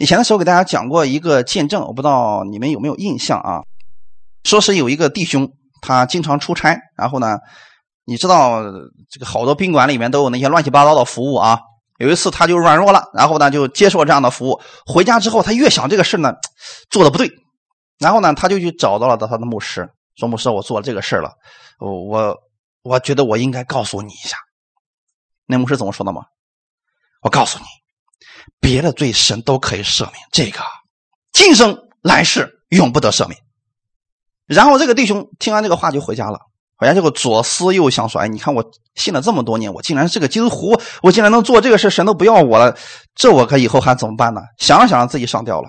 以前的时候给大家讲过一个见证，我不知道你们有没有印象啊？说是有一个弟兄，他经常出差，然后呢，你知道这个好多宾馆里面都有那些乱七八糟的服务啊。有一次他就软弱了，然后呢就接受这样的服务。回家之后，他越想这个事呢，做的不对，然后呢他就去找到了他的牧师，说：“牧师，我做了这个事了，我我觉得我应该告诉你一下。”那牧师怎么说的吗？我告诉你，别的罪神都可以赦免，这个今生来世永不得赦免。然后这个弟兄听完这个话就回家了，回家这个左思右想说：“哎，你看我信了这么多年，我竟然是个基督徒，我竟然能做这个事，神都不要我了，这我可以后还怎么办呢？”想想自己上吊了。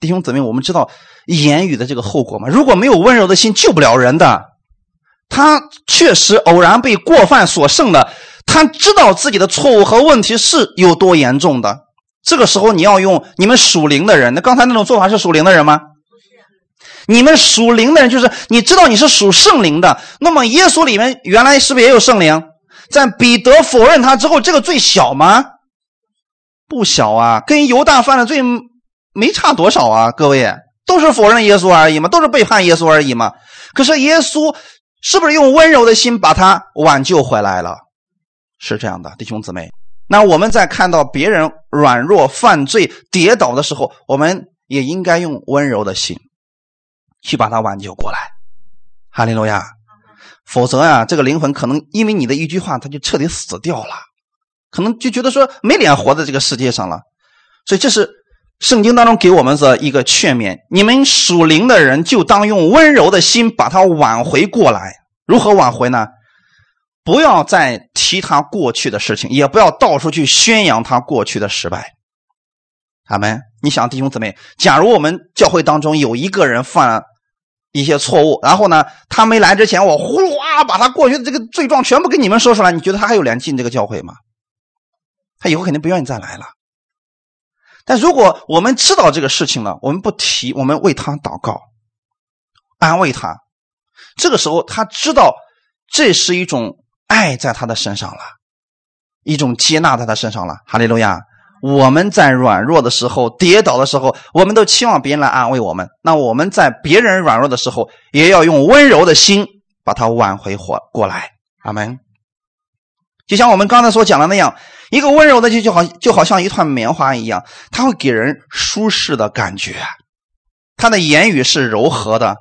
弟兄姊妹，我们知道言语的这个后果吗？如果没有温柔的心，救不了人的。他确实偶然被过犯所胜的。他知道自己的错误和问题是有多严重的。这个时候，你要用你们属灵的人。那刚才那种做法是属灵的人吗？不是你们属灵的人就是你知道你是属圣灵的。那么耶稣里面原来是不是也有圣灵？在彼得否认他之后，这个罪小吗？不小啊，跟犹大犯的罪没差多少啊。各位都是否认耶稣而已嘛，都是背叛耶稣而已嘛。可是耶稣是不是用温柔的心把他挽救回来了？是这样的，弟兄姊妹。那我们在看到别人软弱、犯罪、跌倒的时候，我们也应该用温柔的心去把他挽救过来。哈利路亚！否则呀，这个灵魂可能因为你的一句话，他就彻底死掉了，可能就觉得说没脸活在这个世界上了。所以这是圣经当中给我们的一个劝勉：你们属灵的人就当用温柔的心把他挽回过来。如何挽回呢？不要再提他过去的事情，也不要到处去宣扬他过去的失败。阿门。你想，弟兄姊妹，假如我们教会当中有一个人犯了一些错误，然后呢，他没来之前，我呼噜啊，把他过去的这个罪状全部给你们说出来，你觉得他还有脸进这个教会吗？他以后肯定不愿意再来了。但如果我们知道这个事情了，我们不提，我们为他祷告，安慰他，这个时候他知道这是一种。爱在他的身上了，一种接纳在他身上了。哈利路亚！我们在软弱的时候、跌倒的时候，我们都期望别人来安慰我们。那我们在别人软弱的时候，也要用温柔的心把他挽回活过来。阿门。就像我们刚才所讲的那样，一个温柔的就就好就好像一团棉花一样，它会给人舒适的感觉。他的言语是柔和的，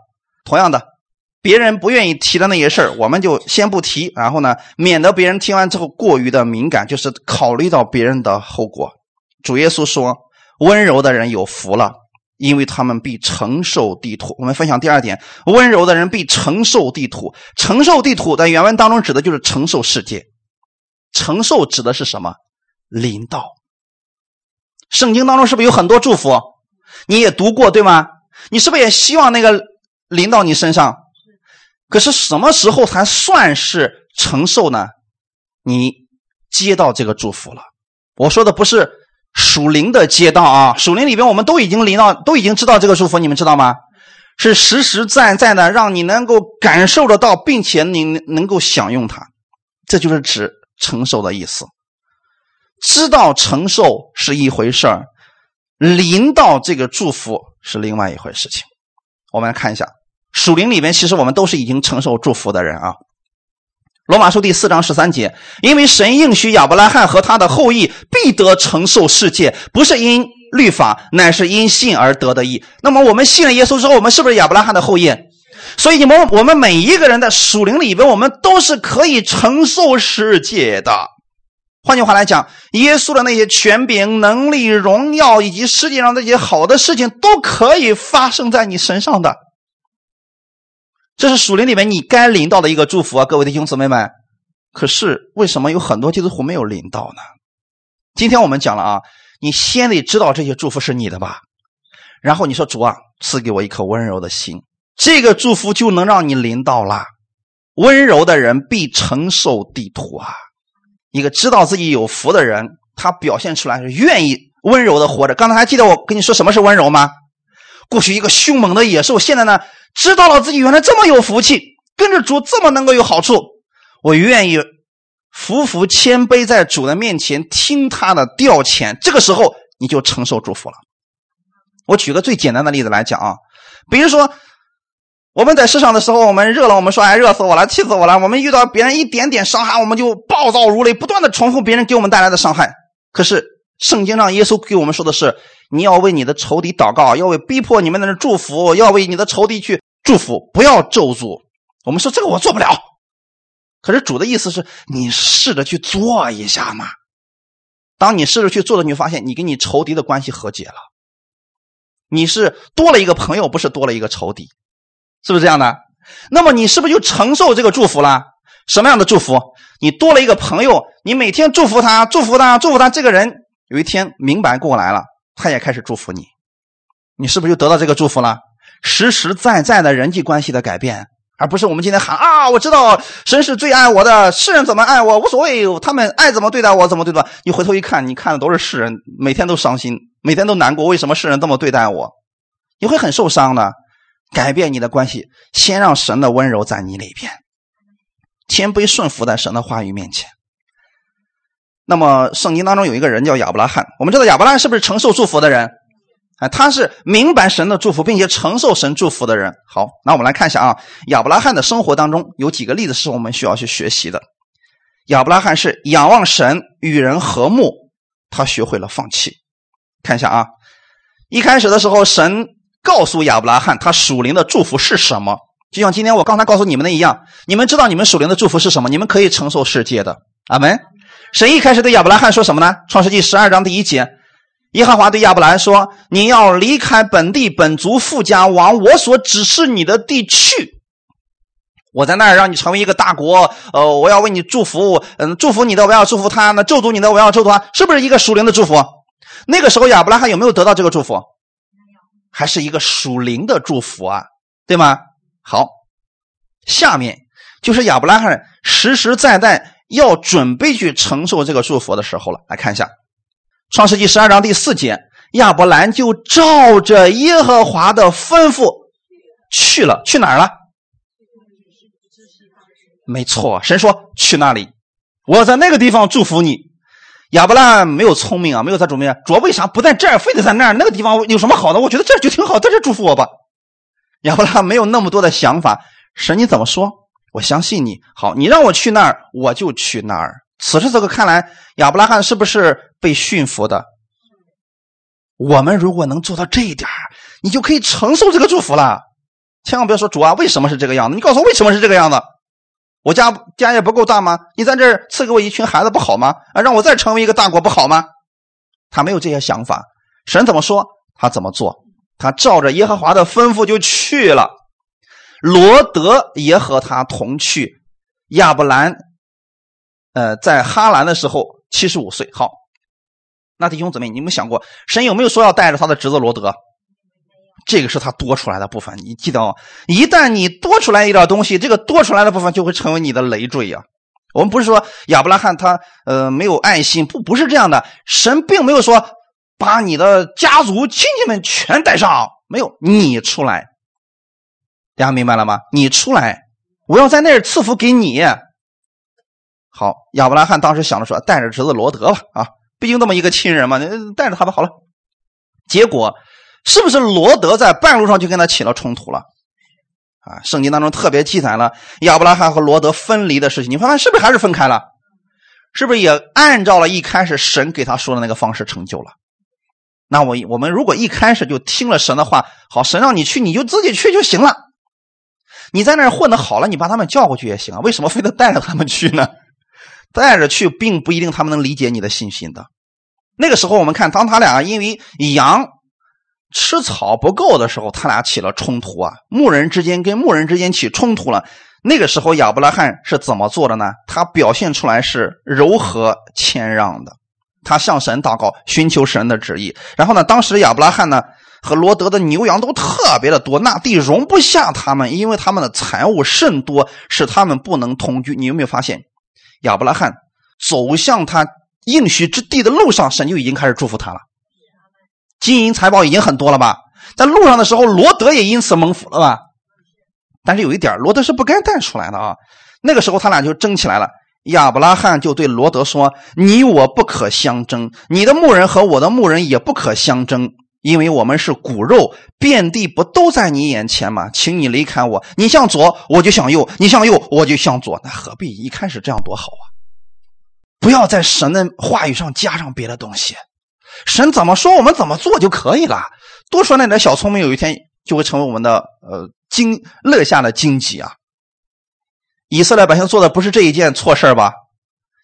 同样的。别人不愿意提的那些事儿，我们就先不提，然后呢，免得别人听完之后过于的敏感，就是考虑到别人的后果。主耶稣说：“温柔的人有福了，因为他们必承受地土。”我们分享第二点：温柔的人必承受地土。承受地土在原文当中指的就是承受世界。承受指的是什么？临到。圣经当中是不是有很多祝福？你也读过对吗？你是不是也希望那个临到你身上？可是什么时候才算是承受呢？你接到这个祝福了。我说的不是属灵的接到啊，属灵里边我们都已经临到，都已经知道这个祝福，你们知道吗？是实实在在的，让你能够感受得到，并且你能够享用它。这就是指承受的意思。知道承受是一回事儿，临到这个祝福是另外一回事情。我们来看一下。属灵里面，其实我们都是已经承受祝福的人啊。罗马书第四章十三节，因为神应许亚伯拉罕和他的后裔必得承受世界，不是因律法，乃是因信而得的义。那么我们信了耶稣之后，我们是不是亚伯拉罕的后裔？所以你们我们每一个人的属灵里边，我们都是可以承受世界的。换句话来讲，耶稣的那些权柄、能力、荣耀以及世界上那些好的事情，都可以发生在你身上的。这是属灵里面你该领到的一个祝福啊，各位弟兄姊妹们。可是为什么有很多基督徒没有领到呢？今天我们讲了啊，你先得知道这些祝福是你的吧，然后你说主啊，赐给我一颗温柔的心，这个祝福就能让你领到了。温柔的人必承受地土啊！一个知道自己有福的人，他表现出来是愿意温柔的活着。刚才还记得我跟你说什么是温柔吗？过去一个凶猛的野兽，现在呢？知道了自己原来这么有福气，跟着主这么能够有好处，我愿意服服谦卑在主的面前听他的调遣。这个时候你就承受祝福了。我举个最简单的例子来讲啊，比如说我们在世上的时候，我们热了，我们说哎热死我了，气死我了。我们遇到别人一点点伤害，我们就暴躁如雷，不断的重复别人给我们带来的伤害。可是圣经上耶稣给我们说的是，你要为你的仇敌祷告，要为逼迫你们的人祝福，要为你的仇敌去。祝福不要咒诅，我们说这个我做不了，可是主的意思是你试着去做一下嘛。当你试着去做的，你发现你跟你仇敌的关系和解了。你是多了一个朋友，不是多了一个仇敌，是不是这样的？那么你是不是就承受这个祝福了？什么样的祝福？你多了一个朋友，你每天祝福他，祝福他，祝福他。这个人有一天明白过来了，他也开始祝福你，你是不是就得到这个祝福了？实实在在的人际关系的改变，而不是我们今天喊啊，我知道神是最爱我的，世人怎么爱我无所谓，他们爱怎么对待我怎么对待。你回头一看，你看的都是世人，每天都伤心，每天都难过，为什么世人这么对待我？你会很受伤的。改变你的关系，先让神的温柔在你里边，谦卑顺服在神的话语面前。那么圣经当中有一个人叫亚伯拉罕，我们知道亚伯拉罕是不是承受祝福的人？啊，他是明白神的祝福，并且承受神祝福的人。好，那我们来看一下啊，亚伯拉罕的生活当中有几个例子是我们需要去学习的。亚伯拉罕是仰望神，与人和睦，他学会了放弃。看一下啊，一开始的时候神。告诉亚伯拉罕，他属灵的祝福是什么？就像今天我刚才告诉你们的一样，你们知道你们属灵的祝福是什么？你们可以承受世界的。阿门。神一开始对亚伯拉罕说什么呢？创世纪十二章第一节，耶和华对亚伯兰说：“你要离开本地本族富家，往我所指示你的地去。我在那儿让你成为一个大国。呃，我要为你祝福。嗯，祝福你的我要祝福他，那咒诅你的我要咒诅他，是不是一个属灵的祝福？那个时候亚伯拉罕有没有得到这个祝福？还是一个属灵的祝福啊，对吗？好，下面就是亚伯拉罕实实在在要准备去承受这个祝福的时候了。来看一下《创世纪十二章第四节，亚伯兰就照着耶和华的吩咐去了。去哪儿了？没错，神说去那里，我在那个地方祝福你。亚伯拉没有聪明啊，没有他准备。主要为啥不在这儿，非得在那儿？那个地方有什么好的？我觉得这就挺好，在这祝福我吧。亚伯拉没有那么多的想法。神，你怎么说？我相信你。好，你让我去那儿，我就去那儿。此时此刻看来，亚伯拉罕是不是被驯服的？我们如果能做到这一点你就可以承受这个祝福了。千万不要说主啊，为什么是这个样子？你告诉我为什么是这个样子？我家家业不够大吗？你在这儿赐给我一群孩子不好吗？啊，让我再成为一个大国不好吗？他没有这些想法。神怎么说，他怎么做。他照着耶和华的吩咐就去了。罗德也和他同去。亚伯兰，呃，在哈兰的时候七十五岁。好，那弟兄姊妹，你们想过，神有没有说要带着他的侄子罗德？这个是他多出来的部分，你记得哦。一旦你多出来一点东西，这个多出来的部分就会成为你的累赘呀。我们不是说亚伯拉罕他呃没有爱心，不不是这样的。神并没有说把你的家族亲戚们全带上，没有你出来。大家明白了吗？你出来，我要在那儿赐福给你。好，亚伯拉罕当时想着说带着侄子罗德吧，啊，毕竟这么一个亲人嘛，带着他吧。好了，结果。是不是罗德在半路上就跟他起了冲突了？啊，圣经当中特别记载了亚伯拉罕和罗德分离的事情。你发现是不是还是分开了？是不是也按照了一开始神给他说的那个方式成就了？那我我们如果一开始就听了神的话，好，神让你去，你就自己去就行了。你在那儿混的好了，你把他们叫过去也行啊。为什么非得带着他们去呢？带着去并不一定他们能理解你的信心的。那个时候我们看，当他俩因为羊。吃草不够的时候，他俩起了冲突啊！牧人之间跟牧人之间起冲突了。那个时候，亚伯拉罕是怎么做的呢？他表现出来是柔和谦让的，他向神祷告，寻求神的旨意。然后呢，当时亚伯拉罕呢和罗德的牛羊都特别的多，那地容不下他们，因为他们的财物甚多，使他们不能同居。你有没有发现，亚伯拉罕走向他应许之地的路上，神就已经开始祝福他了。金银财宝已经很多了吧？在路上的时候，罗德也因此蒙福了吧？但是有一点，罗德是不该带出来的啊。那个时候他俩就争起来了。亚伯拉罕就对罗德说：“你我不可相争，你的牧人和我的牧人也不可相争，因为我们是骨肉，遍地不都在你眼前吗？请你离开我，你向左我就向右，你向右我就向左。那何必一开始这样多好啊？不要在神的话语上加上别的东西。”神怎么说，我们怎么做就可以了。多说那点小聪明，有一天就会成为我们的呃经乐下的荆棘啊！以色列百姓做的不是这一件错事吧？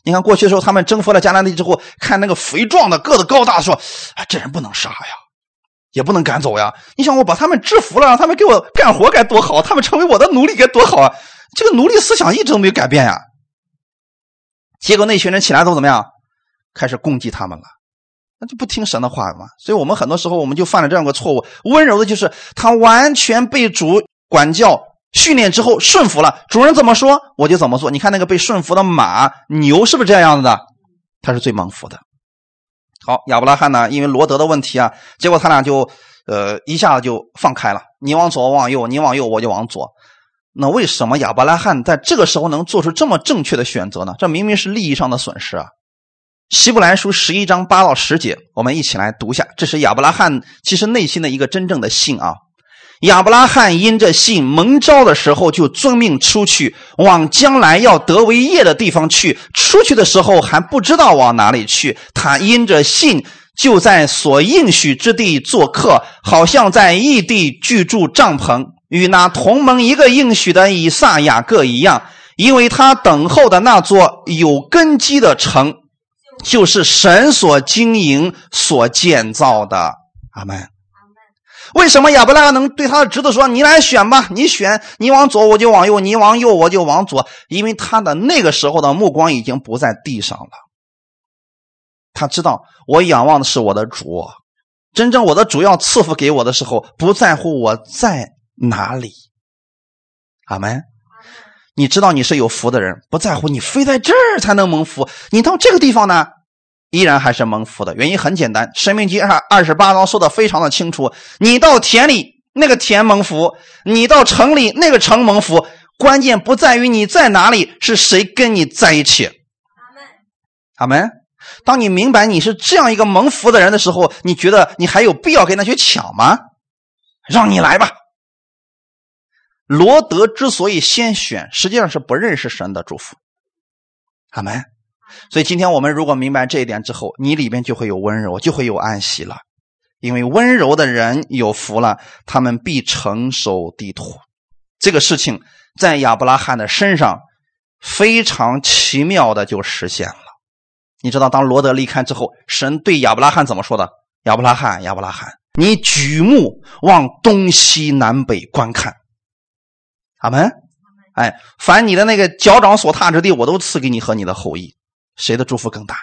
你看过去的时候，他们征服了迦南地之后，看那个肥壮的、个子高大，说：“啊，这人不能杀呀，也不能赶走呀。”你想，我把他们制服了，让他们给我干活，该多好！他们成为我的奴隶，该多好啊！这个奴隶思想一直都没有改变呀。结果那群人起来都怎么样？开始攻击他们了，那就不听神的话了嘛。所以我们很多时候我们就犯了这样个错误。温柔的就是他完全被主管教。训练之后顺服了，主人怎么说我就怎么做。你看那个被顺服的马、牛是不是这样子的？他是最蒙福的。好，亚伯拉罕呢，因为罗德的问题啊，结果他俩就呃一下子就放开了，你往左我往右，你往右我就往左。那为什么亚伯拉罕在这个时候能做出这么正确的选择呢？这明明是利益上的损失啊！希伯来书十一章八到十节，我们一起来读一下，这是亚伯拉罕其实内心的一个真正的信啊。亚伯拉罕因着信蒙召的时候，就遵命出去，往将来要得为业的地方去。出去的时候还不知道往哪里去。他因着信，就在所应许之地做客，好像在异地居住帐篷，与那同盟一个应许的以撒、雅各一样。因为他等候的那座有根基的城，就是神所经营、所建造的。阿门。为什么亚伯拉能对他的侄子说：“你来选吧，你选，你往左我就往右，你往右我就往左。”因为他的那个时候的目光已经不在地上了。他知道我仰望的是我的主，真正我的主要赐福给我的时候，不在乎我在哪里。阿门。你知道你是有福的人，不在乎你非在这儿才能蒙福，你到这个地方呢？依然还是蒙福的原因很简单，《生命记》二二十八章说的非常的清楚：你到田里那个田蒙福，你到城里那个城蒙福。关键不在于你在哪里，是谁跟你在一起。阿门，阿门。当你明白你是这样一个蒙福的人的时候，你觉得你还有必要跟他去抢吗？让你来吧。罗德之所以先选，实际上是不认识神的祝福。阿门。所以今天我们如果明白这一点之后，你里边就会有温柔，就会有安息了。因为温柔的人有福了，他们必承受地土。这个事情在亚伯拉罕的身上非常奇妙的就实现了。你知道，当罗德离开之后，神对亚伯拉罕怎么说的？亚伯拉罕，亚伯拉罕，你举目往东西南北观看。阿门。哎，凡你的那个脚掌所踏之地，我都赐给你和你的后裔。谁的祝福更大？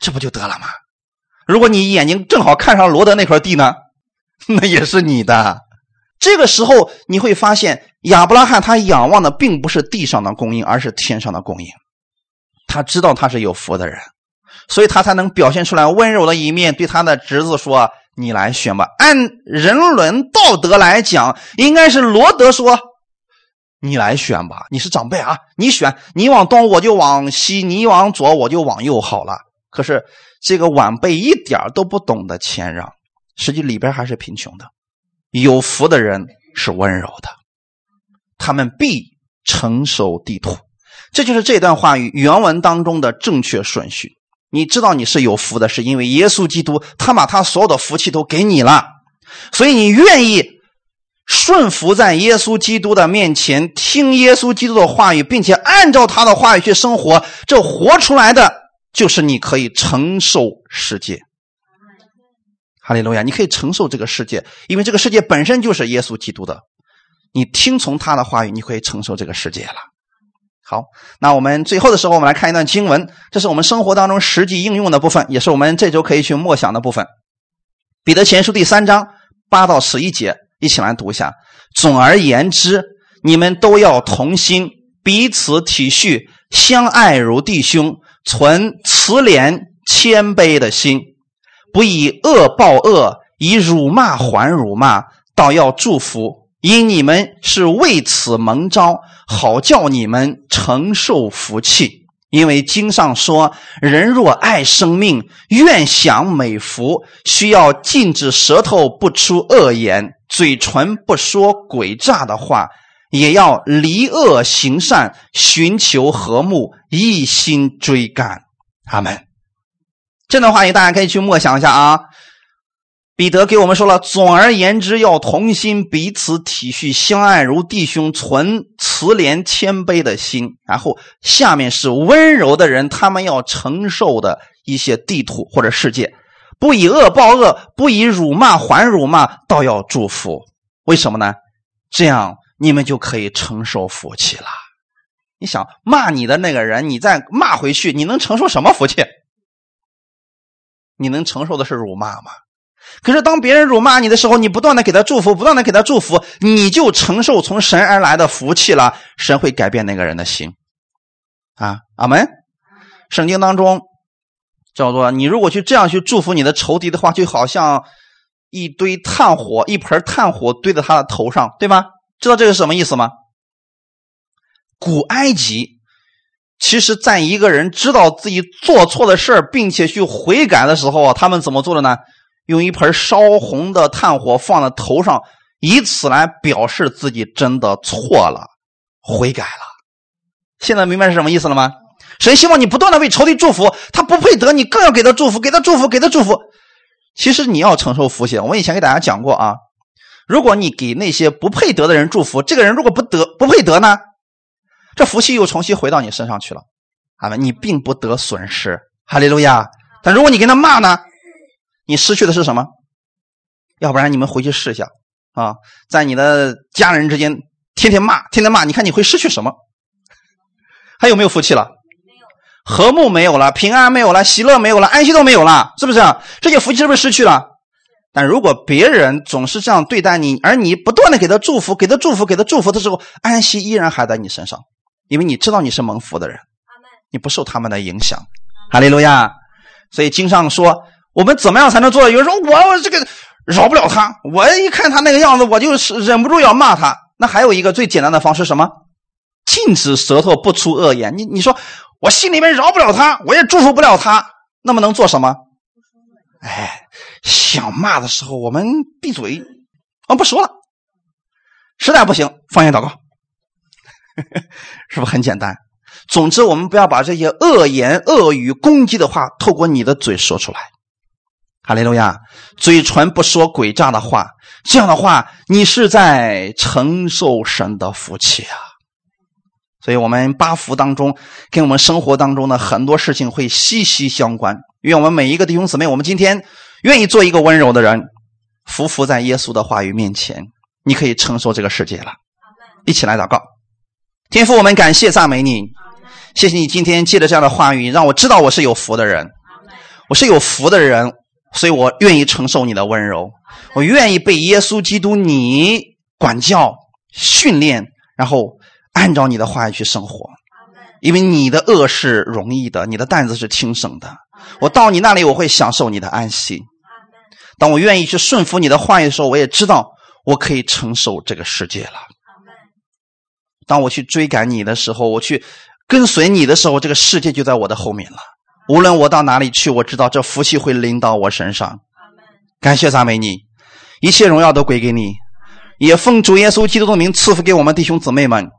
这不就得了吗？如果你眼睛正好看上罗德那块地呢，那也是你的。这个时候你会发现，亚伯拉罕他仰望的并不是地上的供应，而是天上的供应。他知道他是有福的人，所以他才能表现出来温柔的一面，对他的侄子说：“你来选吧。”按人伦道德来讲，应该是罗德说。你来选吧，你是长辈啊，你选，你往东我就往西，你往左我就往右，好了。可是这个晚辈一点都不懂得谦让，实际里边还是贫穷的。有福的人是温柔的，他们必承受地土。这就是这段话语原文当中的正确顺序。你知道你是有福的，是因为耶稣基督他把他所有的福气都给你了，所以你愿意。顺服在耶稣基督的面前，听耶稣基督的话语，并且按照他的话语去生活，这活出来的就是你可以承受世界。哈利路亚！你可以承受这个世界，因为这个世界本身就是耶稣基督的。你听从他的话语，你可以承受这个世界了。好，那我们最后的时候，我们来看一段经文，这是我们生活当中实际应用的部分，也是我们这周可以去默想的部分。彼得前书第三章八到十一节。一起来读一下。总而言之，你们都要同心，彼此体恤，相爱如弟兄，存慈怜谦卑的心，不以恶报恶，以辱骂还辱骂，倒要祝福，因你们是为此蒙召，好叫你们承受福气。因为经上说：“人若爱生命，愿享美福，需要禁止舌头不出恶言。”嘴唇不说诡诈的话，也要离恶行善，寻求和睦，一心追赶。阿门。这段话也大家可以去默想一下啊。彼得给我们说了，总而言之，要同心，彼此体恤，相爱如弟兄，存慈怜谦卑的心。然后下面是温柔的人，他们要承受的一些地图或者世界，不以恶报恶，不以辱骂还辱骂，倒要祝福。为什么呢？这样你们就可以承受福气了。你想骂你的那个人，你再骂回去，你能承受什么福气？你能承受的是辱骂吗？可是，当别人辱骂你的时候，你不断的给他祝福，不断的给他祝福，你就承受从神而来的福气了。神会改变那个人的心，啊，阿门。圣经当中叫做：你如果去这样去祝福你的仇敌的话，就好像一堆炭火，一盆炭火堆在他的头上，对吗？知道这个是什么意思吗？古埃及，其实在一个人知道自己做错的事并且去悔改的时候啊，他们怎么做的呢？用一盆烧红的炭火放在头上，以此来表示自己真的错了，悔改了。现在明白是什么意思了吗？神希望你不断的为仇敌祝福，他不配得，你更要给他祝福，给他祝福，给他祝福。其实你要承受福气。我以前给大家讲过啊，如果你给那些不配得的人祝福，这个人如果不得不配得呢，这福气又重新回到你身上去了，啊，你并不得损失，哈利路亚。但如果你跟他骂呢？你失去的是什么？要不然你们回去试一下啊，在你的家人之间天天骂，天天骂，你看你会失去什么？还有没有福气了？和睦没有了，平安没有了，喜乐没有了，安息都没有了，是不是？这些福气是不是失去了？但如果别人总是这样对待你，而你不断的给他祝福，给他祝福，给他祝福的时候，安息依然还在你身上，因为你知道你是蒙福的人，你不受他们的影响。哈利路亚。所以经上说。我们怎么样才能做到？有人说我这个饶不了他，我一看他那个样子，我就是忍不住要骂他。那还有一个最简单的方式，什么？禁止舌头不出恶言。你你说我心里面饶不了他，我也祝福不了他，那么能做什么？哎，想骂的时候我们闭嘴，啊不说了。实在不行，方言祷告，是不是很简单？总之，我们不要把这些恶言恶语攻击的话透过你的嘴说出来。哈利路亚！嘴唇不说诡诈的话，这样的话，你是在承受神的福气啊。所以，我们八福当中，跟我们生活当中的很多事情会息息相关。愿我们每一个弟兄姊妹，我们今天愿意做一个温柔的人，匍匐在耶稣的话语面前，你可以承受这个世界了。一起来祷告，天父，我们感谢赞美你，谢谢你今天借着这样的话语，让我知道我是有福的人，我是有福的人。所以我愿意承受你的温柔，我愿意被耶稣基督你管教、训练，然后按照你的话语去生活。因为你的恶是容易的，你的担子是轻省的。我到你那里，我会享受你的安息。当我愿意去顺服你的话语的时候，我也知道我可以承受这个世界了。当我去追赶你的时候，我去跟随你的时候，这个世界就在我的后面了。无论我到哪里去，我知道这福气会临到我身上。感谢赞美你，一切荣耀都归给你。也奉主耶稣基督的名赐福给我们弟兄姊妹们，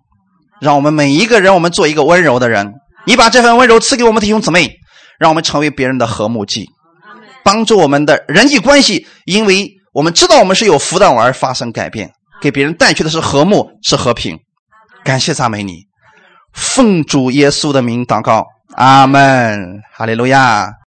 让我们每一个人，我们做一个温柔的人。你把这份温柔赐给我们弟兄姊妹，让我们成为别人的和睦剂，帮助我们的人际关系。因为我们知道我们是有福的而发生改变，给别人带去的是和睦，是和平。感谢赞美你，奉主耶稣的名祷告。阿门，哈利路亚。